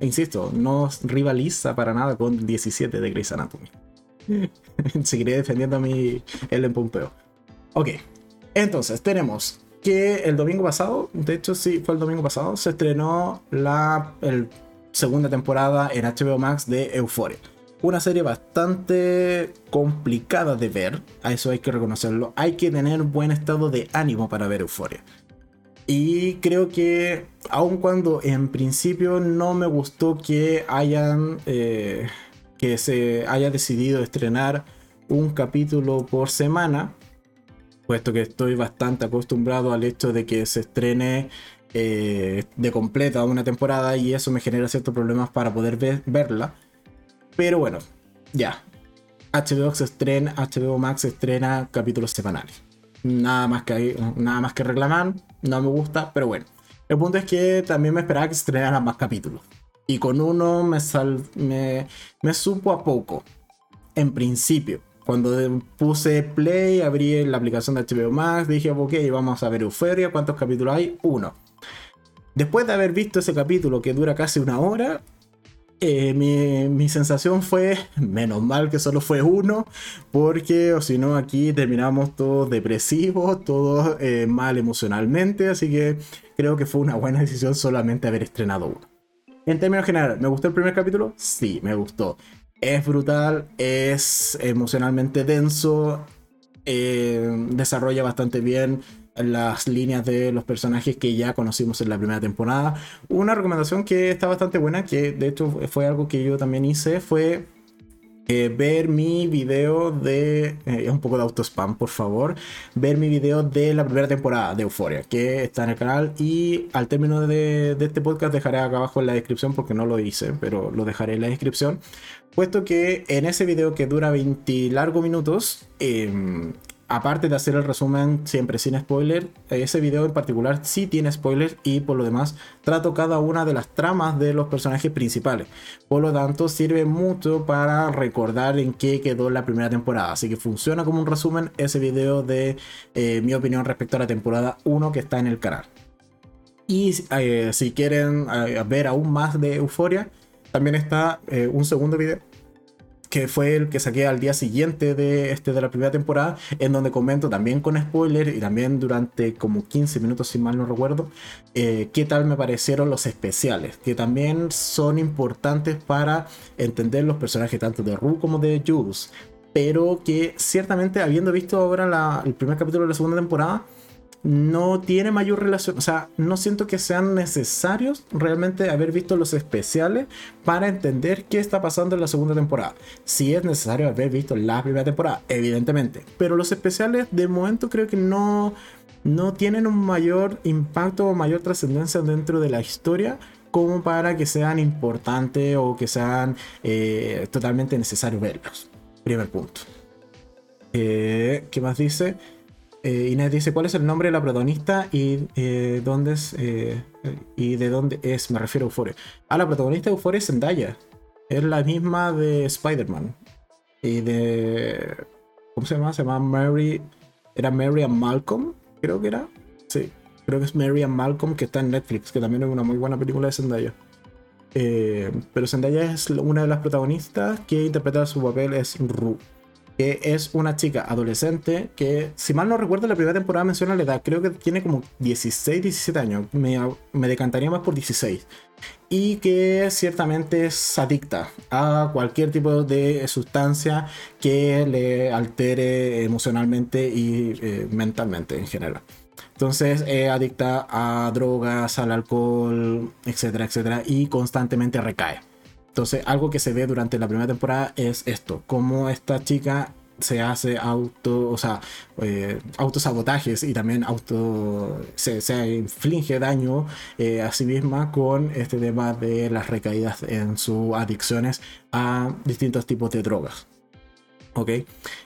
insisto, no rivaliza para nada con 17 de Grey's Anatomy. Seguiré defendiendo a mi el Pompeo. Ok, entonces tenemos que el domingo pasado, de hecho sí, fue el domingo pasado, se estrenó la segunda temporada en HBO Max de Euphoria una serie bastante complicada de ver, a eso hay que reconocerlo. Hay que tener buen estado de ánimo para ver Euforia. Y creo que, aun cuando en principio no me gustó que hayan. Eh, que se haya decidido estrenar un capítulo por semana, puesto que estoy bastante acostumbrado al hecho de que se estrene eh, de completa una temporada y eso me genera ciertos problemas para poder verla. Pero bueno, ya. HBO, estrena, HBO Max estrena capítulos semanales. Nada más, que, nada más que reclamar, no me gusta, pero bueno. El punto es que también me esperaba que se estrenaran más capítulos. Y con uno me, sal, me, me supo a poco. En principio. Cuando puse play, abrí la aplicación de HBO Max, dije, ok, vamos a ver Euphoria, ¿cuántos capítulos hay? Uno. Después de haber visto ese capítulo que dura casi una hora, eh, mi, sensación fue, menos mal que solo fue uno, porque o si no aquí terminamos todos depresivos, todos eh, mal emocionalmente, así que creo que fue una buena decisión solamente haber estrenado uno. En términos generales, ¿me gustó el primer capítulo? Sí, me gustó. Es brutal, es emocionalmente denso, eh, desarrolla bastante bien las líneas de los personajes que ya conocimos en la primera temporada. Una recomendación que está bastante buena, que de hecho fue algo que yo también hice, fue eh, ver mi video de. Eh, un poco de auto spam, por favor. Ver mi video de la primera temporada de Euforia, que está en el canal. Y al término de, este podcast, dejaré acá abajo en la descripción, porque no lo hice, pero lo dejaré en la descripción. Puesto que en ese video que dura 20 largos minutos, eh, aparte de hacer el resumen siempre sin spoiler, ese video en particular sí tiene spoilers y por lo demás trato cada una de las tramas de los personajes principales. Por lo tanto, sirve mucho para recordar en qué quedó la primera temporada. Así que funciona como un resumen ese video de eh, mi opinión respecto a la temporada 1 que está en el canal. Y eh, si quieren eh, ver aún más de Euforia, también está un segundo video que fue el que saqué al día siguiente de, este, de la primera temporada, en donde comento también con spoiler y también durante como 15 minutos, si mal no recuerdo, eh, qué tal me parecieron los especiales, que también son importantes para entender los personajes tanto de Rue como de Jules, pero que ciertamente habiendo visto ahora el primer capítulo de la segunda temporada, no tiene mayor relación, o sea, no siento que sean necesarios realmente haber visto los especiales para entender qué está pasando en la segunda temporada. Sí es necesario haber visto la primera temporada, evidentemente, pero los especiales de momento creo que no, no tienen un mayor impacto o mayor trascendencia dentro de la historia como para que sean importantes o que sean eh, totalmente necesarios verlos. Primer punto. Eh, ¿Qué más dice? Eh, Inés dice cuál es el nombre de la protagonista y eh, dónde eh, y de dónde es, me refiero a Euphoria. Ah, la protagonista de Euphoria es Zendaya. Es la misma de Spider-Man. Y de. ¿Cómo se llama? Se llama Mary. Era Mary and Malcolm, creo que era. Sí, creo que es Mary and Malcolm que está en Netflix, que también es una muy buena película de Zendaya. Eh, pero Zendaya es una de las protagonistas que interpreta su papel es Rue que es una chica adolescente que, si mal no recuerdo, la primera temporada menciona la edad, creo que tiene como 16, 17 años, me, me decantaría más por 16, y que ciertamente es adicta a cualquier tipo de sustancia que le altere emocionalmente y eh, mentalmente en general. Entonces es adicta a drogas, al alcohol, etcétera, etcétera, y constantemente recae. Entonces, algo que se ve durante la primera temporada es esto, cómo esta chica se hace auto, o sea, eh, autosabotajes y también auto se, inflige daño eh, a sí misma con este tema de las recaídas en sus adicciones a distintos tipos de drogas. ¿Ok?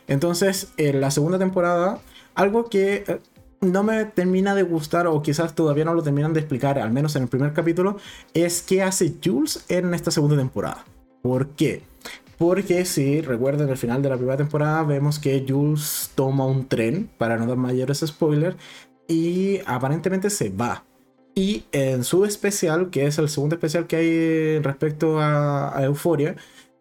Entonces, en la segunda temporada, algo que eh, no me termina de gustar o quizás todavía no lo terminan de explicar, al menos en el primer capítulo, es qué hace Jules en esta segunda temporada. ¿Por qué? Porque si recuerden el final de la primera temporada vemos que Jules toma un tren, para no dar mayores spoilers, y aparentemente se va. Y en su especial, que es el segundo especial que hay respecto a Euforia,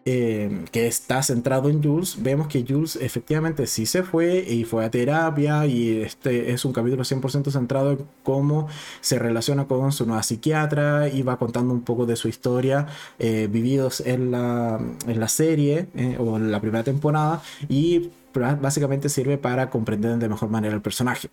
Em, que está centrado en Jules, vemos que Jules efectivamente sí se fue y fue a terapia y este es un capítulo 100% centrado en cómo se relaciona con su nueva psiquiatra y va contando un poco de su historia eh, vividos en la, en la serie eh, o en la primera temporada y básicamente sirve para comprender de mejor manera el personaje.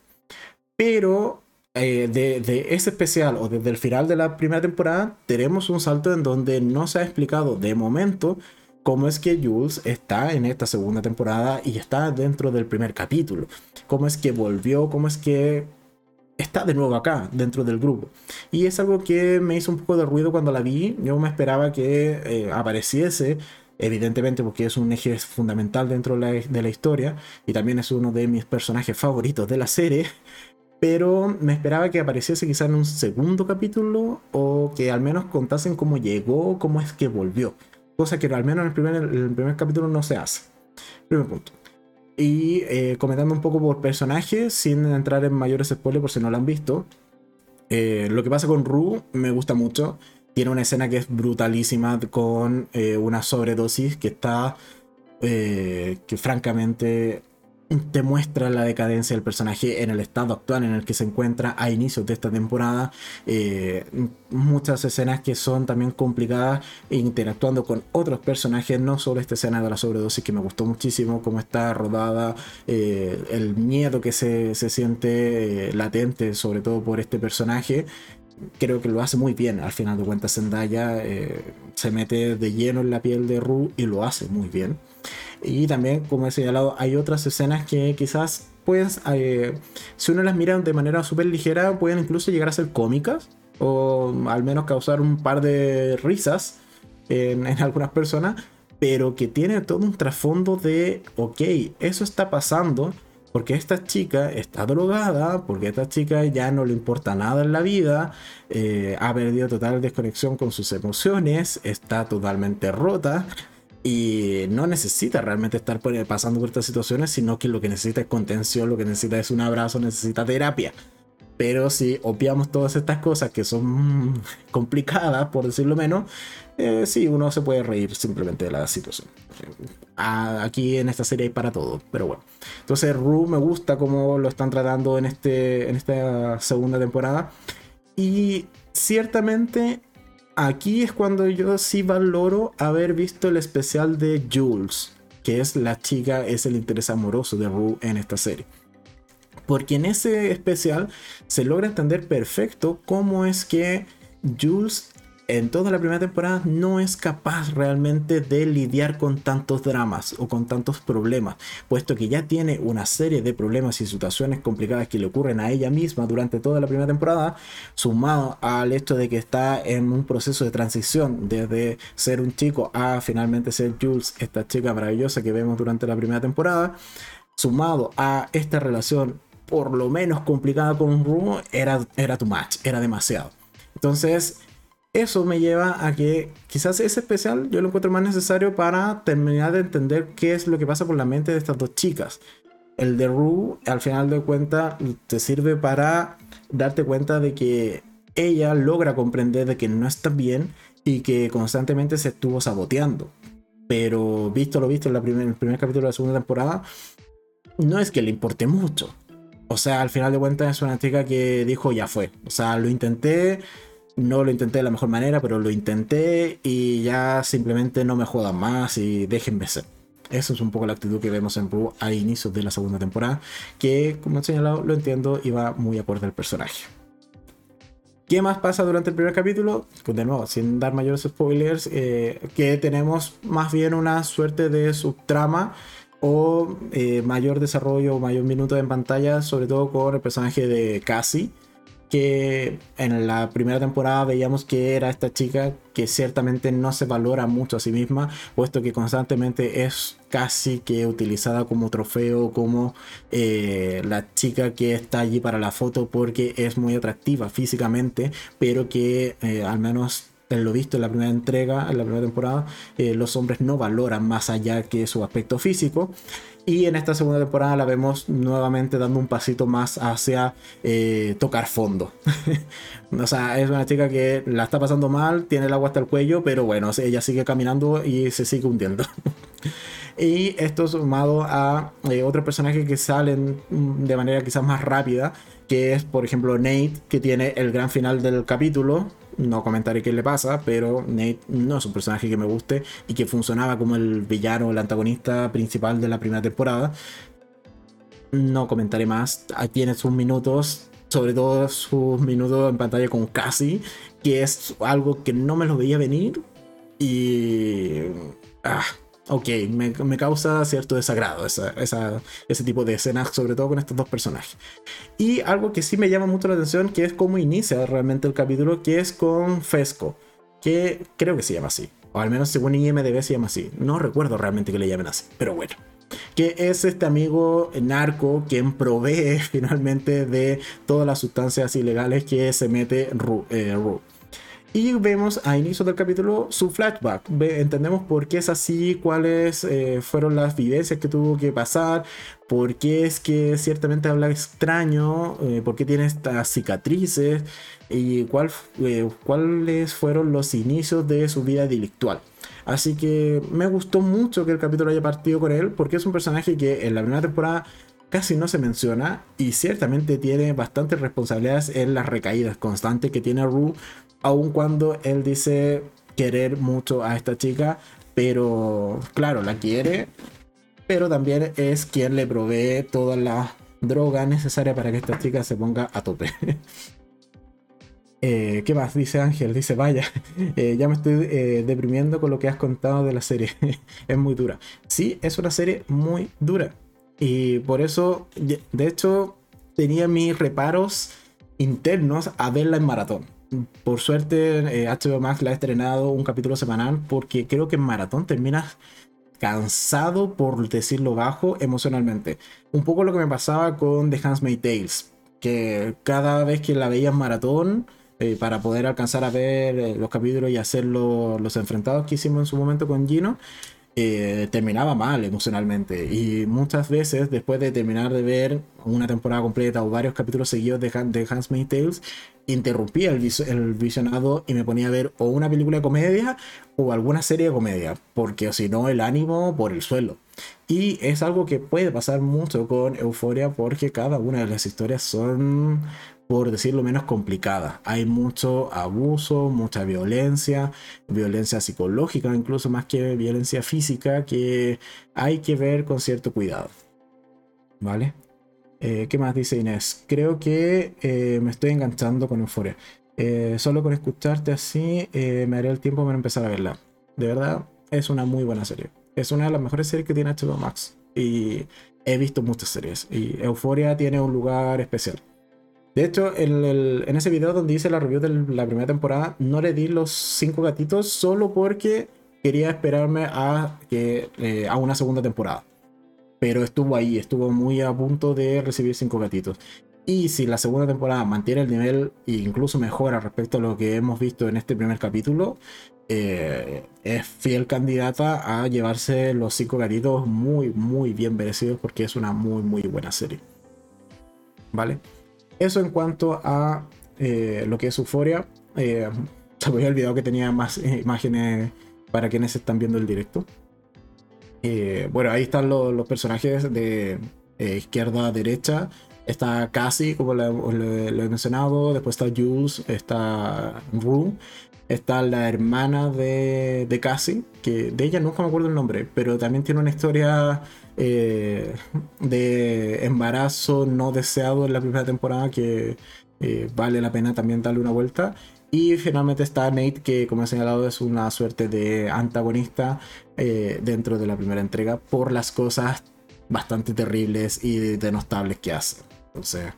Pero eh, de, ese especial o desde el final de la primera temporada tenemos un salto en donde no se ha explicado de momento cómo es que Jules está en esta segunda temporada y está dentro del primer capítulo. Cómo es que volvió, cómo es que está de nuevo acá, dentro del grupo. Y es algo que me hizo un poco de ruido cuando la vi. Yo me esperaba que eh, apareciese, evidentemente porque es un eje fundamental dentro de la historia y también es uno de mis personajes favoritos de la serie. Pero me esperaba que apareciese quizá en un segundo capítulo o que al menos contasen cómo llegó, cómo es que volvió. Cosa que al menos en el primer, capítulo no se hace. Primer punto. Y eh, comentando un poco por personaje, sin entrar en mayores spoilers por si no lo han visto. Eh, lo que pasa con Ru me gusta mucho. Tiene una escena que es brutalísima con eh, una sobredosis que está. que francamente te muestra la decadencia del personaje en el estado actual en el que se encuentra a inicios de esta temporada. Eh, muchas escenas que son también complicadas e interactuando con otros personajes, no solo esta escena de la sobredosis que me gustó muchísimo, cómo está rodada, eh, el miedo que se, siente eh, latente, sobre todo por este personaje. Creo que lo hace muy bien. Al final de cuentas, Zendaya se mete de lleno en la piel de Ru y lo hace muy bien. Y también, como he señalado, hay otras escenas que quizás pueden, eh, si uno las mira de manera súper ligera, pueden incluso llegar a ser cómicas o al menos causar un par de risas en, algunas personas, pero que tiene todo un trasfondo de, ok, eso está pasando porque esta chica está drogada, porque esta chica ya no le importa nada en la vida, eh, ha perdido total desconexión con sus emociones, está totalmente rota y no necesita realmente estar pasando por estas situaciones, sino que lo que necesita es contención, lo que necesita es un abrazo, necesita terapia. Pero si obviamos todas estas cosas que son complicadas, por decirlo menos, eh, sí, uno se puede reír simplemente de la situación. aquí en esta serie hay para todo, pero bueno. Entonces, Ru me gusta cómo lo están tratando en, este, en esta segunda temporada. Y ciertamente aquí es cuando yo sí valoro haber visto el especial de Jules, que es la chica, es el interés amoroso de Rue en esta serie. Porque en ese especial se logra entender perfecto cómo es que Jules en toda la primera temporada no es capaz realmente de lidiar con tantos dramas o con tantos problemas, puesto que ya tiene una serie de problemas y situaciones complicadas que le ocurren a ella misma durante toda la primera temporada, sumado al hecho de que está en un proceso de transición desde ser un chico a finalmente ser Jules, esta chica maravillosa que vemos durante la primera temporada, sumado a esta relación por lo menos complicada con Rue, era, era too much, era demasiado. Entonces, eso me lleva a que quizás ese especial yo lo encuentro más necesario para terminar de entender qué es lo que pasa por la mente de estas dos chicas. El de Rue, al final de cuentas, te sirve para darte cuenta de que ella logra comprender de que no está bien y que constantemente se estuvo saboteando. Pero visto lo visto en, la el primer capítulo de la segunda temporada, no es que le importe mucho. O sea, al final de cuentas es una chica que dijo ya fue. O sea, lo intenté, no lo intenté de la mejor manera, pero lo intenté y ya simplemente no me jodan más y déjenme ser. Eso es un poco la actitud que vemos en Ru a inicios de la segunda temporada, que como he señalado lo entiendo y va muy acorde al personaje. ¿Qué más pasa durante el primer capítulo? Pues de nuevo, sin dar mayores spoilers, eh, que tenemos más bien una suerte de subtrama o eh, mayor desarrollo o mayor minuto en pantalla, sobre todo con el personaje de Cassie que en la primera temporada veíamos que era esta chica que ciertamente no se valora mucho a sí misma, puesto que constantemente es casi que utilizada como trofeo, como eh, la chica que está allí para la foto porque es muy atractiva físicamente, pero que eh, al menos en lo visto en la primera entrega, en la primera temporada, eh, los hombres no valoran más allá que su aspecto físico. Y en esta segunda temporada la vemos nuevamente dando un pasito más hacia eh, tocar fondo. o sea, es una chica que la está pasando mal, tiene el agua hasta el cuello, pero bueno, ella sigue caminando y se sigue hundiendo. y esto sumado a eh, otros personajes que salen de manera quizás más rápida, que es por ejemplo Nate, que tiene el gran final del capítulo, no comentaré qué le pasa, pero Nate no es un personaje que me guste y que funcionaba como el villano, el antagonista principal de la primera temporada. No comentaré más. Tiene sus minutos, sobre todo sus minutos en pantalla con Cassie, que es algo que no me lo veía venir. Y. Ah, ok, me, causa cierto desagrado ese tipo de escenas, sobre todo con estos dos personajes. Y algo que sí me llama mucho la atención, que es cómo inicia realmente el capítulo, que es con Fesco, que creo que se llama así, o al menos según IMDB se llama así. No recuerdo realmente que le llamen así, pero bueno. que es este amigo narco quien provee finalmente de todas las sustancias ilegales que se mete Ru. Eh, y vemos a inicio del capítulo su flashback. entendemos por qué es así, cuáles eh, fueron las vivencias que tuvo que pasar, por qué es que ciertamente habla extraño, eh, por qué tiene estas cicatrices y cuál, eh, cuáles fueron los inicios de su vida delictual. Así que me gustó mucho que el capítulo haya partido con él, porque es un personaje que en la primera temporada casi no se menciona y ciertamente tiene bastantes responsabilidades en las recaídas constantes que tiene Rue aun cuando él dice querer mucho a esta chica, pero claro, la quiere, pero también es quien le provee toda la droga necesaria para que esta chica se ponga a tope. Eh, ¿Qué más? Dice Ángel, dice, vaya, eh, ya me estoy eh, deprimiendo con lo que has contado de la serie. es muy dura. Sí, es una serie muy dura. Y por eso, de hecho, tenía mis reparos internos a verla en maratón por suerte HBO eh, Max la ha estrenado un capítulo semanal porque creo que en maratón terminas cansado, por decirlo bajo, emocionalmente. Un poco lo que me pasaba con The Handmaid's Tales, que cada vez que la veía en maratón, eh, para poder alcanzar a ver eh, los capítulos y hacer los enfrentados que hicimos en su momento con Gino, eh, terminaba mal emocionalmente. Y muchas veces, después de terminar de ver una temporada completa o varios capítulos seguidos de, de Hans Tales, interrumpía el, el, visionado y me ponía a ver o una película de comedia o alguna serie de comedia, porque si no, el ánimo por el suelo. Y es algo que puede pasar mucho con Euforia porque cada una de las historias son por decirlo menos, complicada. Hay mucho abuso, mucha violencia, violencia psicológica, incluso más que violencia física, que hay que ver con cierto cuidado. ¿Vale? Eh, ¿Qué más dice Inés? Creo que eh, me estoy enganchando con Euforia. Eh, solo con escucharte así me haré el tiempo para empezar a verla. De verdad, es una muy buena serie. Es una de las mejores series que tiene HBO Max. Y he visto muchas series. Y Euforia tiene un lugar especial. De hecho, en, ese video donde hice la review de la primera temporada, no le di los cinco gatitos solo porque quería esperarme a, que, eh, a una segunda temporada. Pero estuvo ahí, estuvo muy a punto de recibir cinco gatitos. Y si la segunda temporada mantiene el nivel e incluso mejora respecto a lo que hemos visto en este primer capítulo, eh, es fiel candidata a llevarse los cinco gatitos muy, muy bien merecidos porque es una muy, muy buena serie. ¿Vale? Eso en cuanto a eh, lo que es Euforia. Eh, se me había olvidado que tenía más eh, imágenes para quienes están viendo el directo. bueno, ahí están los personajes de izquierda a derecha. Está Cassie, como lo, he mencionado. Después está Jules, está Rue. Está la hermana de, de Cassie, que de ella nunca me acuerdo el nombre, pero también tiene una historia eh, de embarazo no deseado en la primera temporada que eh, vale la pena también darle una vuelta. Y finalmente está Nate, que como he señalado es una suerte de antagonista eh, dentro de la primera entrega por las cosas bastante terribles y denostables que hace. Entonces,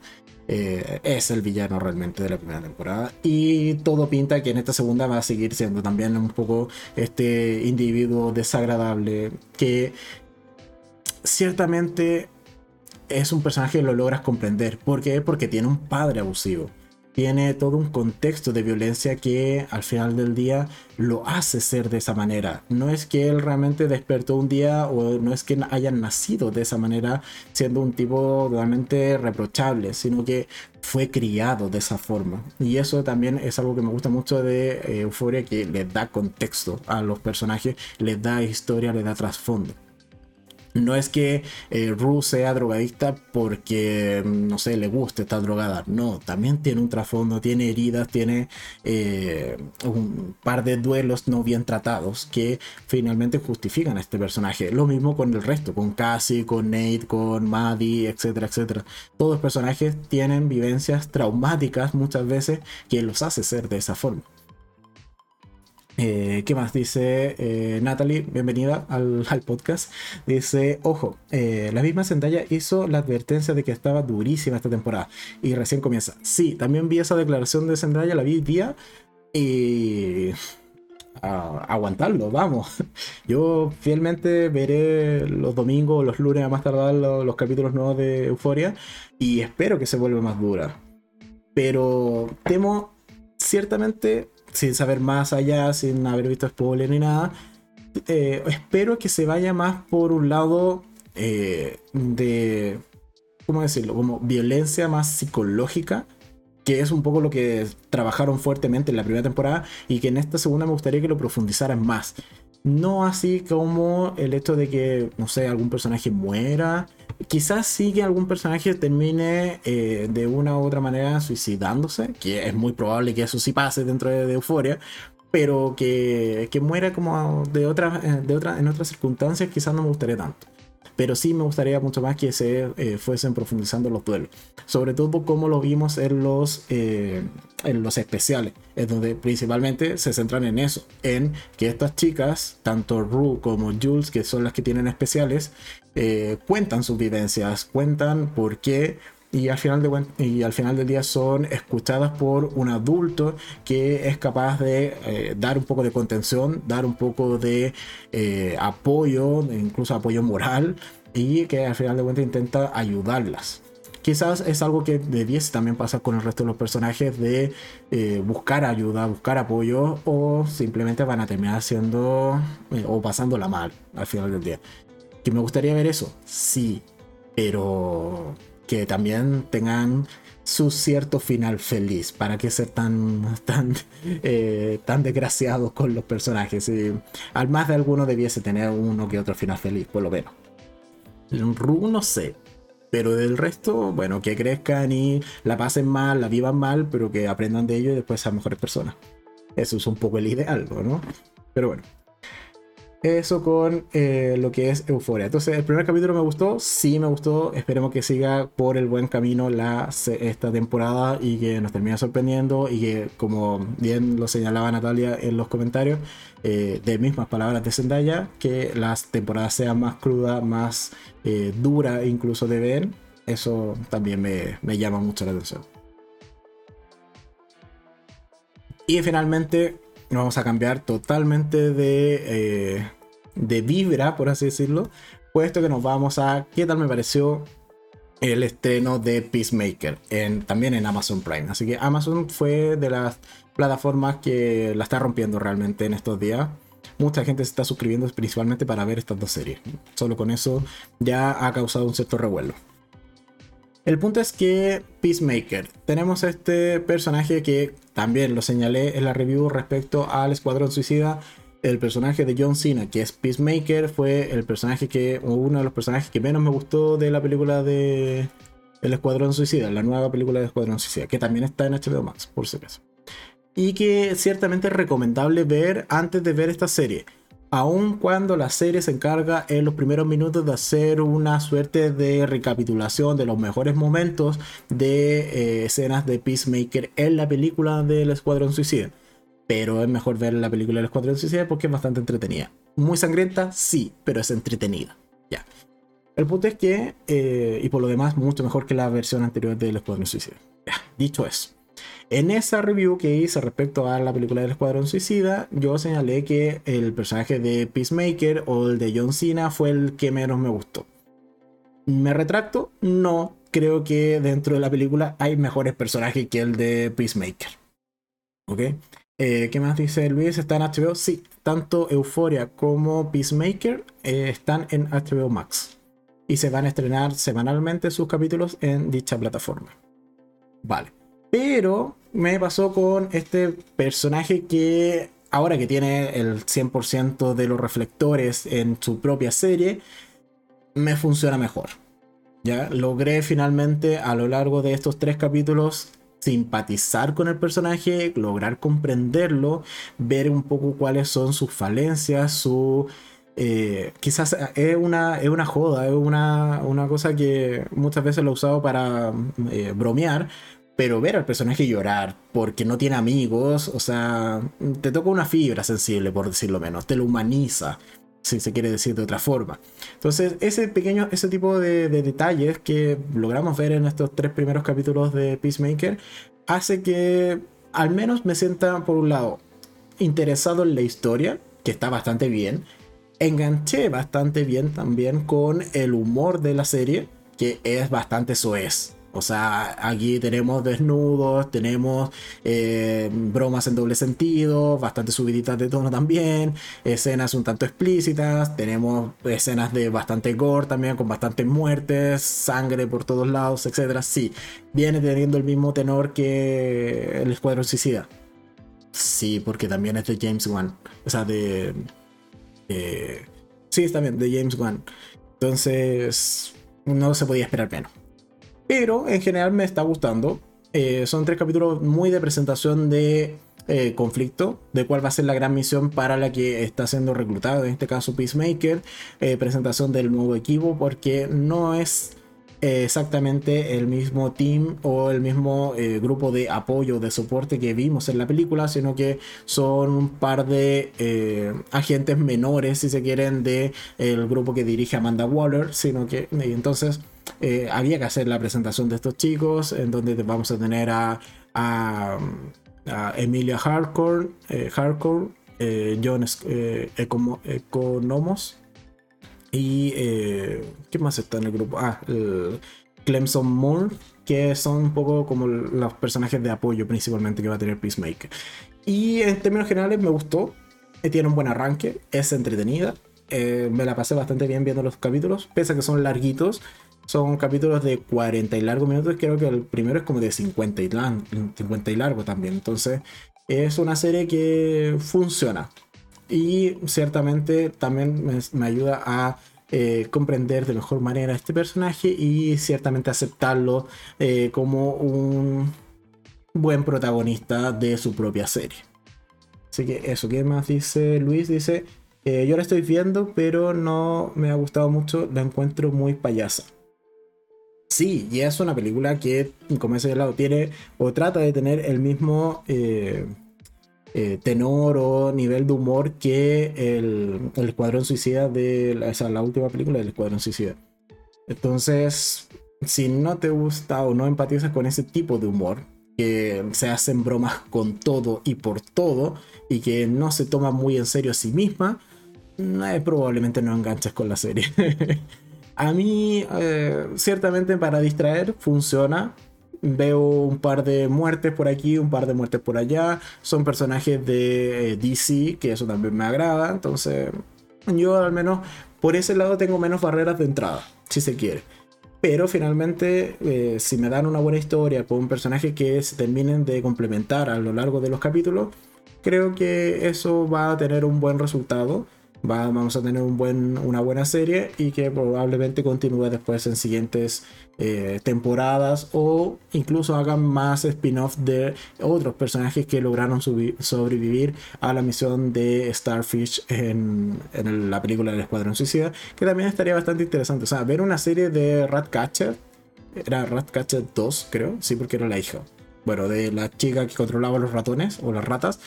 es el villano realmente de la primera temporada. Y todo pinta que en esta segunda va a seguir siendo también un poco este individuo desagradable que ciertamente es un personaje que lo logras comprender. ¿Por qué? Porque tiene un padre abusivo. Tiene todo un contexto de violencia que al final del día lo hace ser de esa manera. No es que él realmente despertó un día o no es que haya nacido de esa manera siendo un tipo realmente reprochable, sino que fue criado de esa forma. Y eso también es algo que me gusta mucho de eh, Euphoria, que le da contexto a los personajes, le da historia, le da trasfondo. No es que eh, Rue sea drogadicta porque, no sé, le guste estar drogada. No, también tiene un trasfondo, tiene heridas, tiene eh, un par de duelos no bien tratados que finalmente justifican a este personaje. Lo mismo con el resto, con Cassie, con Nate, con Maddie, etcétera, etcétera. Todos los personajes tienen vivencias traumáticas muchas veces que los hace ser de esa forma. Eh, ¿Qué más? Dice eh, Natalie, bienvenida al, podcast. Dice, ojo, eh, la misma Zendaya hizo la advertencia de que estaba durísima esta temporada y recién comienza. Sí, también vi esa declaración de Zendaya, la vi día y... aguantarlo, vamos. Yo fielmente veré los domingos, los lunes a más tardar los, capítulos nuevos de Euforia y espero que se vuelva más dura. Pero temo, ciertamente, sin saber más allá, sin haber visto spoiler ni nada, eh, espero que se vaya más por un lado eh, de, ¿cómo decirlo? Como violencia más psicológica que es un poco lo que trabajaron fuertemente en la primera temporada y que en esta segunda me gustaría que lo profundizaran más. No así como el hecho de que, no sé, algún personaje muera. Quizás sí que algún personaje termine eh, de una u otra manera suicidándose, que es muy probable que eso sí pase dentro de, Euforia, pero que, que, muera como de otra, eh, de otra, en otras circunstancias quizás no me gustaría tanto pero sí me gustaría mucho más que se eh, fuesen profundizando los duelos. Sobre todo como lo vimos en los, eh, en los especiales, en donde principalmente se centran en eso, en que estas chicas, tanto Rue como Jules, que son las que tienen especiales, eh, cuentan sus vivencias, cuentan por qué y al, final de, y al final del día son escuchadas por un adulto que es capaz de eh, dar un poco de contención, dar un poco de eh, apoyo, incluso apoyo moral, y que al final de cuentas intenta ayudarlas. Quizás es algo que debiese también pasar con el resto de los personajes de eh, buscar ayuda, buscar apoyo o simplemente van a terminar haciendo o pasándola mal al final del día. Que me gustaría ver eso, sí, pero que también tengan su cierto final feliz. ¿Para qué ser tan, tan, eh, tan desgraciados con los personajes? al más de alguno debiese tener uno que otro final feliz, por lo menos. Ru no sé. Pero del resto, bueno, que crezcan y la pasen mal, la vivan mal, pero que aprendan de ello y después sean mejores personas. Eso es un poco el ideal, ¿no? Pero bueno. Eso con eh, lo que es Euforia. Entonces, el primer capítulo me gustó, sí me gustó. Esperemos que siga por el buen camino la, esta temporada y que nos termine sorprendiendo. Y que, como bien lo señalaba Natalia en los comentarios, eh, de mismas palabras de Zendaya, que las temporadas sean más crudas, más eh, duras incluso de ver. Eso también me, me llama mucho la atención. Y finalmente, vamos a cambiar totalmente de, eh, de vibra, por así decirlo, puesto que nos vamos a qué tal me pareció el estreno de Peacemaker también en Amazon Prime. Así que Amazon fue de las plataformas que la está rompiendo realmente en estos días. Mucha gente se está suscribiendo principalmente para ver estas dos series. Solo con eso ya ha causado un cierto revuelo. El punto es que Peacemaker, tenemos este personaje que también lo señalé en la review respecto al Escuadrón Suicida. El personaje de John Cena, que es Peacemaker, fue el personaje que, uno de los personajes que menos me gustó de la película de El Escuadrón Suicida, la nueva película de Escuadrón Suicida, que también está en HBO Max, por si acaso. Y que ciertamente es recomendable ver antes de ver esta serie aun cuando la serie se encarga en los primeros minutos de hacer una suerte de recapitulación de los mejores momentos de eh, escenas de Peacemaker en la película del Escuadrón Suicida. Pero es mejor ver la película del Escuadrón Suicida porque es bastante entretenida. Muy sangrienta, sí, pero es entretenida. Ya. El punto es que, eh, y por lo demás, mucho mejor que la versión anterior del Escuadrón Suicida. Ya. Dicho eso. En esa review que hice respecto a la película del Escuadrón Suicida, yo señalé que el personaje de Peacemaker o el de John Cena fue el que menos me gustó. ¿Me retracto? No, creo que dentro de la película hay mejores personajes que el de Peacemaker. ¿Ok? Eh, ¿Qué más dice Luis? ¿Está en HBO? Sí, tanto Euphoria como Peacemaker eh, están en HBO Max. Y se van a estrenar semanalmente sus capítulos en dicha plataforma. Vale. Pero me pasó con este personaje que ahora que tiene el 100% de los reflectores en su propia serie, me funciona mejor. Ya logré finalmente a lo largo de estos tres capítulos simpatizar con el personaje, lograr comprenderlo, ver un poco cuáles son sus falencias, su... Eh, quizás es una, es una joda, es una, una, cosa que muchas veces lo he usado para eh, bromear, pero ver al personaje llorar porque no tiene amigos, o sea, te toca una fibra sensible, por decirlo menos, te lo humaniza, si se quiere decir de otra forma. Entonces, ese pequeño, ese tipo de, detalles que logramos ver en estos tres primeros capítulos de Peacemaker, hace que al menos me sienta, por un lado, interesado en la historia, que está bastante bien. Enganché bastante bien también con el humor de la serie, que es bastante soez. O sea, aquí tenemos desnudos, tenemos eh, bromas en doble sentido, bastante subiditas de tono también, escenas un tanto explícitas, tenemos escenas de bastante gore también, con bastantes muertes, sangre por todos lados, etc. Sí, viene teniendo el mismo tenor que el Escuadrón Suicida. Sí, porque también es de James Wan. O sea, de... sí, está bien, de James Wan. Entonces, no se podía esperar menos. Pero en general me está gustando. Eh, son tres capítulos muy de presentación de eh, conflicto, de cuál va a ser la gran misión para la que está siendo reclutado, en este caso Peacemaker, eh, presentación del nuevo equipo, porque no es exactamente el mismo team o el mismo grupo de apoyo, de soporte que vimos en la película, sino que son un par de agentes menores, si se quieren, del el grupo que dirige Amanda Waller, sino que entonces eh, había que hacer la presentación de estos chicos, en donde vamos a tener a, Emilia Hardcore, eh, Hardcore eh, John Economos y ¿qué más está en el grupo? Ah, Clemson Moore, que son un poco como los personajes de apoyo principalmente que va a tener Peacemaker. Y en términos generales me gustó, tiene un buen arranque, es entretenida. me la pasé bastante bien viendo los capítulos, pese a que son larguitos, son capítulos de 40 y largo minutos. Creo que el primero es como de 50 y, 50 y largo también. Entonces es una serie que funciona. Y ciertamente también me, ayuda a eh, comprender de mejor manera este personaje y ciertamente aceptarlo eh, como un buen protagonista de su propia serie. Así que eso, ¿qué más dice Luis? Dice, eh, yo la estoy viendo, pero no me ha gustado mucho, la encuentro muy payasa. Sí, y es una película que, como he señalado, tiene o trata de tener el mismo eh, tenor o nivel de humor que el, Escuadrón Suicida de la, la última película del Escuadrón Suicida. Entonces, si no te gusta o no empatizas con ese tipo de humor, que se hacen bromas con todo y por todo, y que no se toma muy en serio a sí misma, eh, probablemente no enganches con la serie. A mí, eh, ciertamente para distraer, funciona. Veo un par de muertes por aquí, un par de muertes por allá. Son personajes de eh, DC, que eso también me agrada. Entonces, yo al menos por ese lado tengo menos barreras de entrada, si se quiere. Pero finalmente, eh, si me dan una buena historia con un personaje que se terminen de complementar a lo largo de los capítulos, creo que eso va a tener un buen resultado vamos a tener un buen, una buena serie y que probablemente continúe después en siguientes eh, temporadas o incluso hagan más spin-off de otros personajes que lograron sobrevivir a la misión de Starfish en, en, la película del Escuadrón Suicida, que también estaría bastante interesante. O sea, ver una serie de Ratcatcher, era Ratcatcher 2, creo, sí, porque era la hija. Bueno, de la chica que controlaba los ratones o las ratas,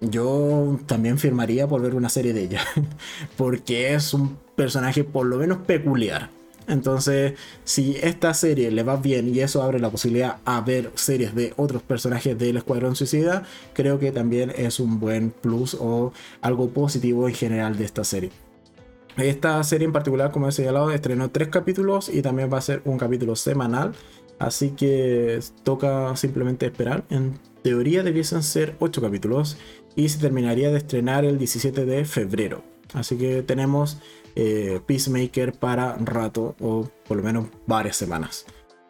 yo también firmaría por ver una serie de ella, porque es un personaje por lo menos peculiar. Entonces, si esta serie le va bien y eso abre la posibilidad a ver series de otros personajes del Escuadrón Suicida, creo que también es un buen plus o algo positivo en general de esta serie. Esta serie en particular, como he señalado, estrenó tres capítulos y también va a ser un capítulo semanal. Así que toca simplemente esperar. En teoría debiesen ser ocho capítulos y se terminaría de estrenar el 17 de febrero. Así que tenemos eh, Peacemaker para rato o por lo menos varias semanas.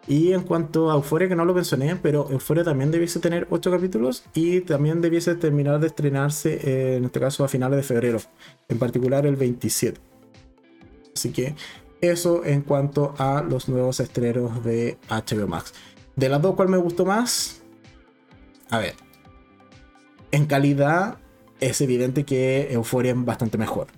Y en cuanto a Euphoria, que no lo mencioné, pero Euphoria también debiese tener 8 capítulos y también debiese terminar de estrenarse, eh, en este caso a finales de febrero, en particular el 27. Así que eso en cuanto a los nuevos estrenos de HBO Max. De las dos, ¿cuál me gustó más? A ver, en calidad es evidente que Euphoria es bastante mejor.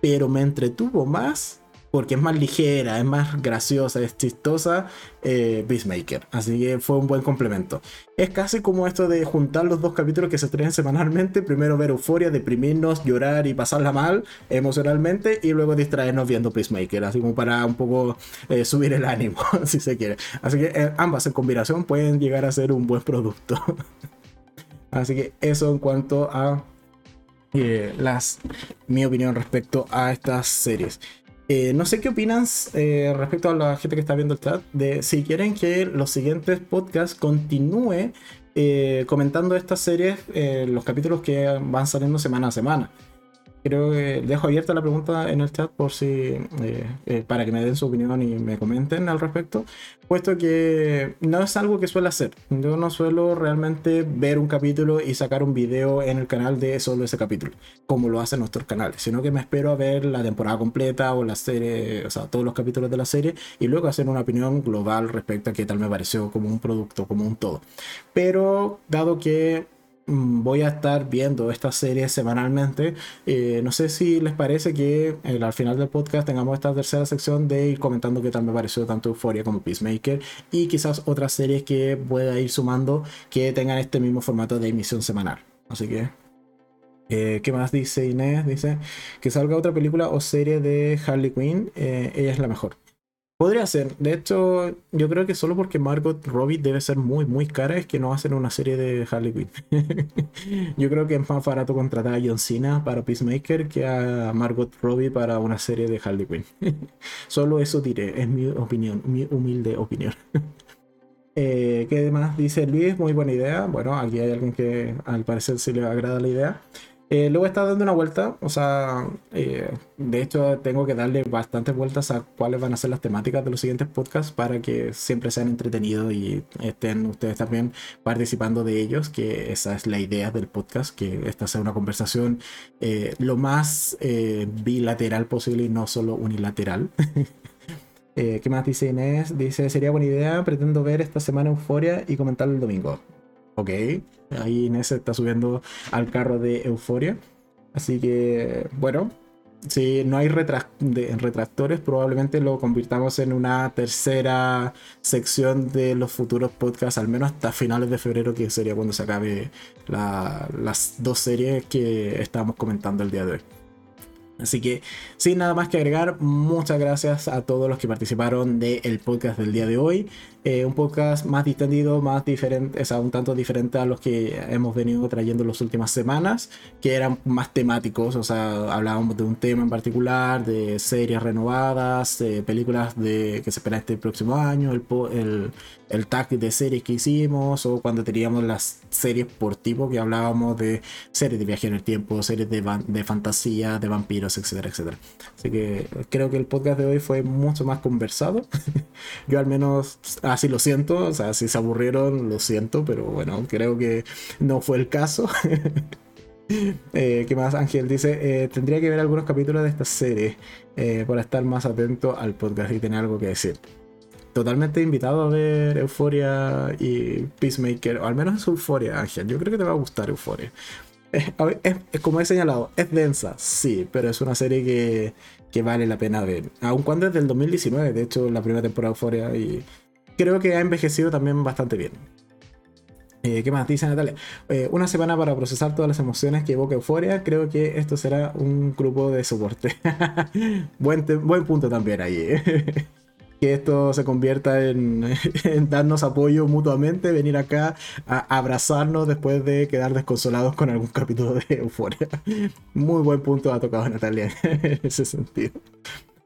Pero me entretuvo más porque es más ligera, es más graciosa, es chistosa eh, Peacemaker. Así que fue un buen complemento. Es casi como esto de juntar los dos capítulos que se estrenen semanalmente. Primero ver Euforia, deprimirnos, llorar y pasarla mal emocionalmente. Y luego distraernos viendo Peacemaker. Así como para un poco eh, subir el ánimo, si se quiere. Así que eh, ambas en combinación pueden llegar a ser un buen producto. Así que eso en cuanto a eh, las, mi opinión respecto a estas series. Eh, no sé qué opinas eh, respecto a la gente que está viendo el chat, de si quieren que los siguientes podcasts continúe comentando estas series, los capítulos que van saliendo semana a semana creo que dejo abierta la pregunta en el chat por si eh, eh, para que me den su opinión y me comenten al respecto, puesto que no es algo que suelo hacer. Yo no suelo realmente ver un capítulo y sacar un video en el canal de solo ese capítulo, como lo hacen nuestros canales, sino que me espero a ver la temporada completa o la serie, o sea, todos los capítulos de la serie y luego hacer una opinión global respecto a qué tal me pareció como un producto, como un todo. Pero dado que voy a estar viendo esta serie semanalmente. Eh, no sé si les parece que eh, al final del podcast tengamos esta tercera sección de ir comentando qué tal me pareció tanto Euphoria como Peacemaker y quizás otras series que pueda ir sumando que tengan este mismo formato de emisión semanal. Así que, eh, ¿qué más dice Inés? Dice que salga otra película o serie de Harley Quinn. ella es la mejor. Podría ser. De hecho, yo creo que solo porque Margot Robbie debe ser muy, muy cara es que no hacen una serie de Harley Quinn. yo creo que es más barato contratar a John Cena para Peacemaker que a Margot Robbie para una serie de Harley Quinn. solo eso diré, es mi opinión, mi humilde opinión. eh, ¿Qué más dice Luis? Muy buena idea. Bueno, aquí hay alguien que al parecer sí le agrada la idea. Eh, luego está dando una vuelta, o sea, eh, de hecho tengo que darle bastantes vueltas a cuáles van a ser las temáticas de los siguientes podcasts para que siempre sean entretenidos y estén ustedes también participando de ellos, que esa es la idea del podcast, que esta sea una conversación eh, lo más bilateral posible y no solo unilateral. ¿Qué más dice Inés? Dice, sería buena idea, pretendo ver esta semana Euforia y comentarlo el domingo. Ok, ahí Inés está subiendo al carro de Euforia. Así que, bueno, si no hay retractores, probablemente lo convirtamos en una tercera sección de los futuros podcasts, al menos hasta finales de febrero, que sería cuando se acabe las dos series que estábamos comentando el día de hoy. Así que sin nada más que agregar, muchas gracias a todos los que participaron del podcast del día de hoy. Eh, un podcast más distendido, más diferente, o sea, un tanto diferente a los que hemos venido trayendo las últimas semanas, que eran más temáticos, o sea, hablábamos de un tema en particular, de series renovadas, de películas de, que se espera este próximo año, el, el, el tag de series que hicimos, o cuando teníamos las series por tipo, que hablábamos de series de viaje en el tiempo, series de, de fantasía, de vampiros, etcétera, etcétera. Así que creo que el podcast de hoy fue mucho más conversado. Yo al menos así lo siento, o sea, si se aburrieron, lo siento, pero bueno, creo que no fue el caso. eh, ¿Qué más? Ángel dice, eh, tendría que ver algunos capítulos de esta serie eh, para estar más atento al podcast y tener algo que decir. Totalmente invitado a ver Euforia y Peacemaker, o al menos es Euforia, Ángel. Yo creo que te va a gustar Euforia. Es, como he señalado, es densa, sí, pero es una serie que, que vale la pena ver. Aun cuando es del 2019, de hecho, la primera temporada de Euforia y creo que ha envejecido también bastante bien. Eh, ¿Qué más dice Natalia? Eh, una semana para procesar todas las emociones que evoca Euforia. Creo que esto será un grupo de soporte. buen, buen punto también ahí. Que esto se convierta en, en, darnos apoyo mutuamente, venir acá a abrazarnos después de quedar desconsolados con algún capítulo de Euforia. Muy buen punto ha tocado Natalia en ese sentido.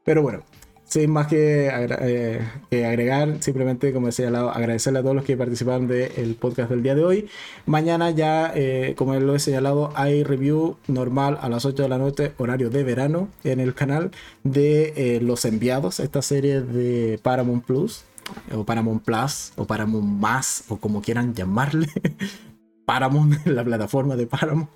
Pero bueno, sin más eh, que, agregar, simplemente, como decía, agradecerle a todos los que participaron del podcast del día de hoy. Mañana ya, eh, como lo he señalado, hay review normal a las 8 de la noche, horario de verano, en el canal de eh, Los Enviados, esta serie de Paramount Plus, o Paramount Plus, o Paramount Más, o como quieran llamarle. Paramount, la plataforma de Paramount.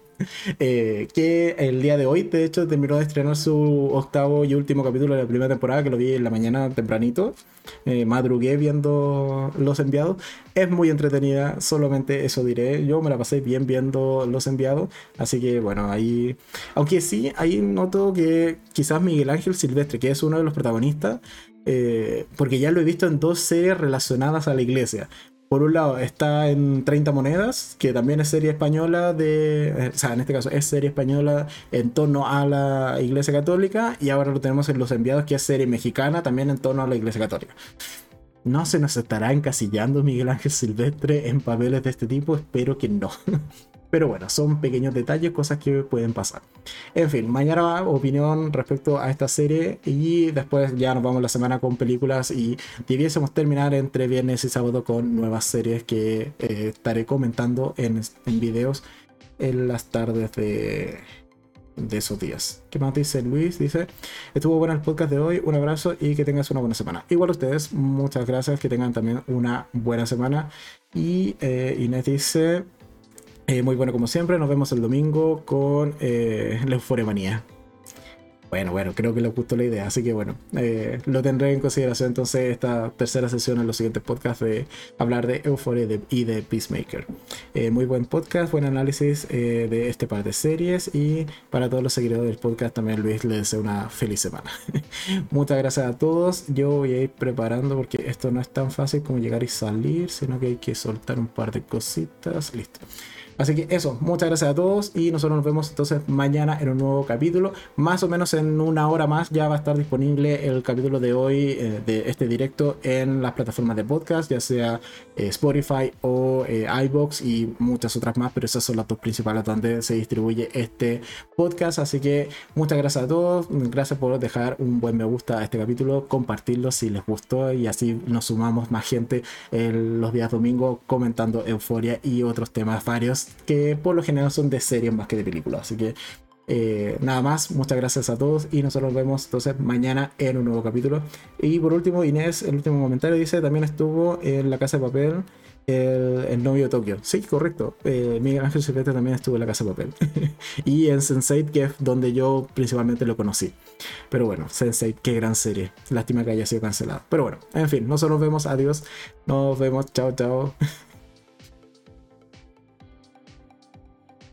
Eh, que el día de hoy, de hecho, terminó de estrenar su octavo y último capítulo de la primera temporada, que lo vi en la mañana tempranito. Eh, madrugué viendo Los Enviados. Es muy entretenida, solamente eso diré. Yo me la pasé bien viendo Los Enviados. Así que bueno, ahí. Aunque sí, ahí noto que quizás Miguel Ángel Silvestre, que es uno de los protagonistas, eh, porque ya lo he visto en dos series relacionadas a la iglesia. Por un lado está en 30 monedas, que también es serie española de, eh, o sea, en este caso es serie española en torno a la Iglesia Católica, y ahora lo tenemos en Los Enviados, que es serie mexicana también en torno a la Iglesia Católica. ¿No se nos estará encasillando Miguel Ángel Silvestre en papeles de este tipo? Espero que no. Pero bueno, son pequeños detalles, cosas que pueden pasar. En fin, mañana opinión respecto a esta serie y después ya nos vamos la semana con películas y debiésemos terminar entre viernes y sábado con nuevas series que eh, estaré comentando en, en videos en las tardes de, de esos días. ¿Qué más dice Luis? Dice, estuvo bueno el podcast de hoy, un abrazo y que tengas una buena semana. Igual ustedes, muchas gracias, que tengan también una buena semana. Y eh, Inés dice, eh, muy bueno como siempre, nos vemos el domingo con eh, la Euforia Manía. Bueno, bueno, creo que le gustó la idea, así que bueno, eh, lo tendré en consideración entonces esta tercera sesión en los siguientes podcasts de hablar de Euphoria y de Peacemaker. muy buen podcast, buen análisis de este par de series y para todos los seguidores del podcast también Luis les deseo una feliz semana. Muchas gracias a todos, yo voy a ir preparando porque esto no es tan fácil como llegar y salir, sino que hay que soltar un par de cositas, listo. Así que eso, muchas gracias a todos y nosotros nos vemos entonces mañana en un nuevo capítulo. Más o menos en una hora más ya va a estar disponible el capítulo de hoy eh, de este directo en las plataformas de podcast, ya sea eh, Spotify o eh, iBox y muchas otras más, pero esas son las dos principales donde se distribuye este podcast. Así que muchas gracias a todos, gracias por dejar un buen me gusta a este capítulo, compartirlo si les gustó y así nos sumamos más gente los días domingos comentando Euforia y otros temas varios que por lo general son de series más que de películas. Así que eh, nada más, muchas gracias a todos y nosotros nos vemos entonces mañana en un nuevo capítulo. Y por último, Inés, el último comentario dice, también estuvo en La Casa de Papel el, novio de Tokio. Sí, correcto. Eh, Miguel Ángel Silvestre también estuvo en La Casa de Papel. y en Sense8, que es donde yo principalmente lo conocí. Pero bueno, Sense8, qué gran serie. Lástima que haya sido cancelado. Pero bueno, en fin, nosotros nos vemos. Adiós. Nos vemos. Chao, chao.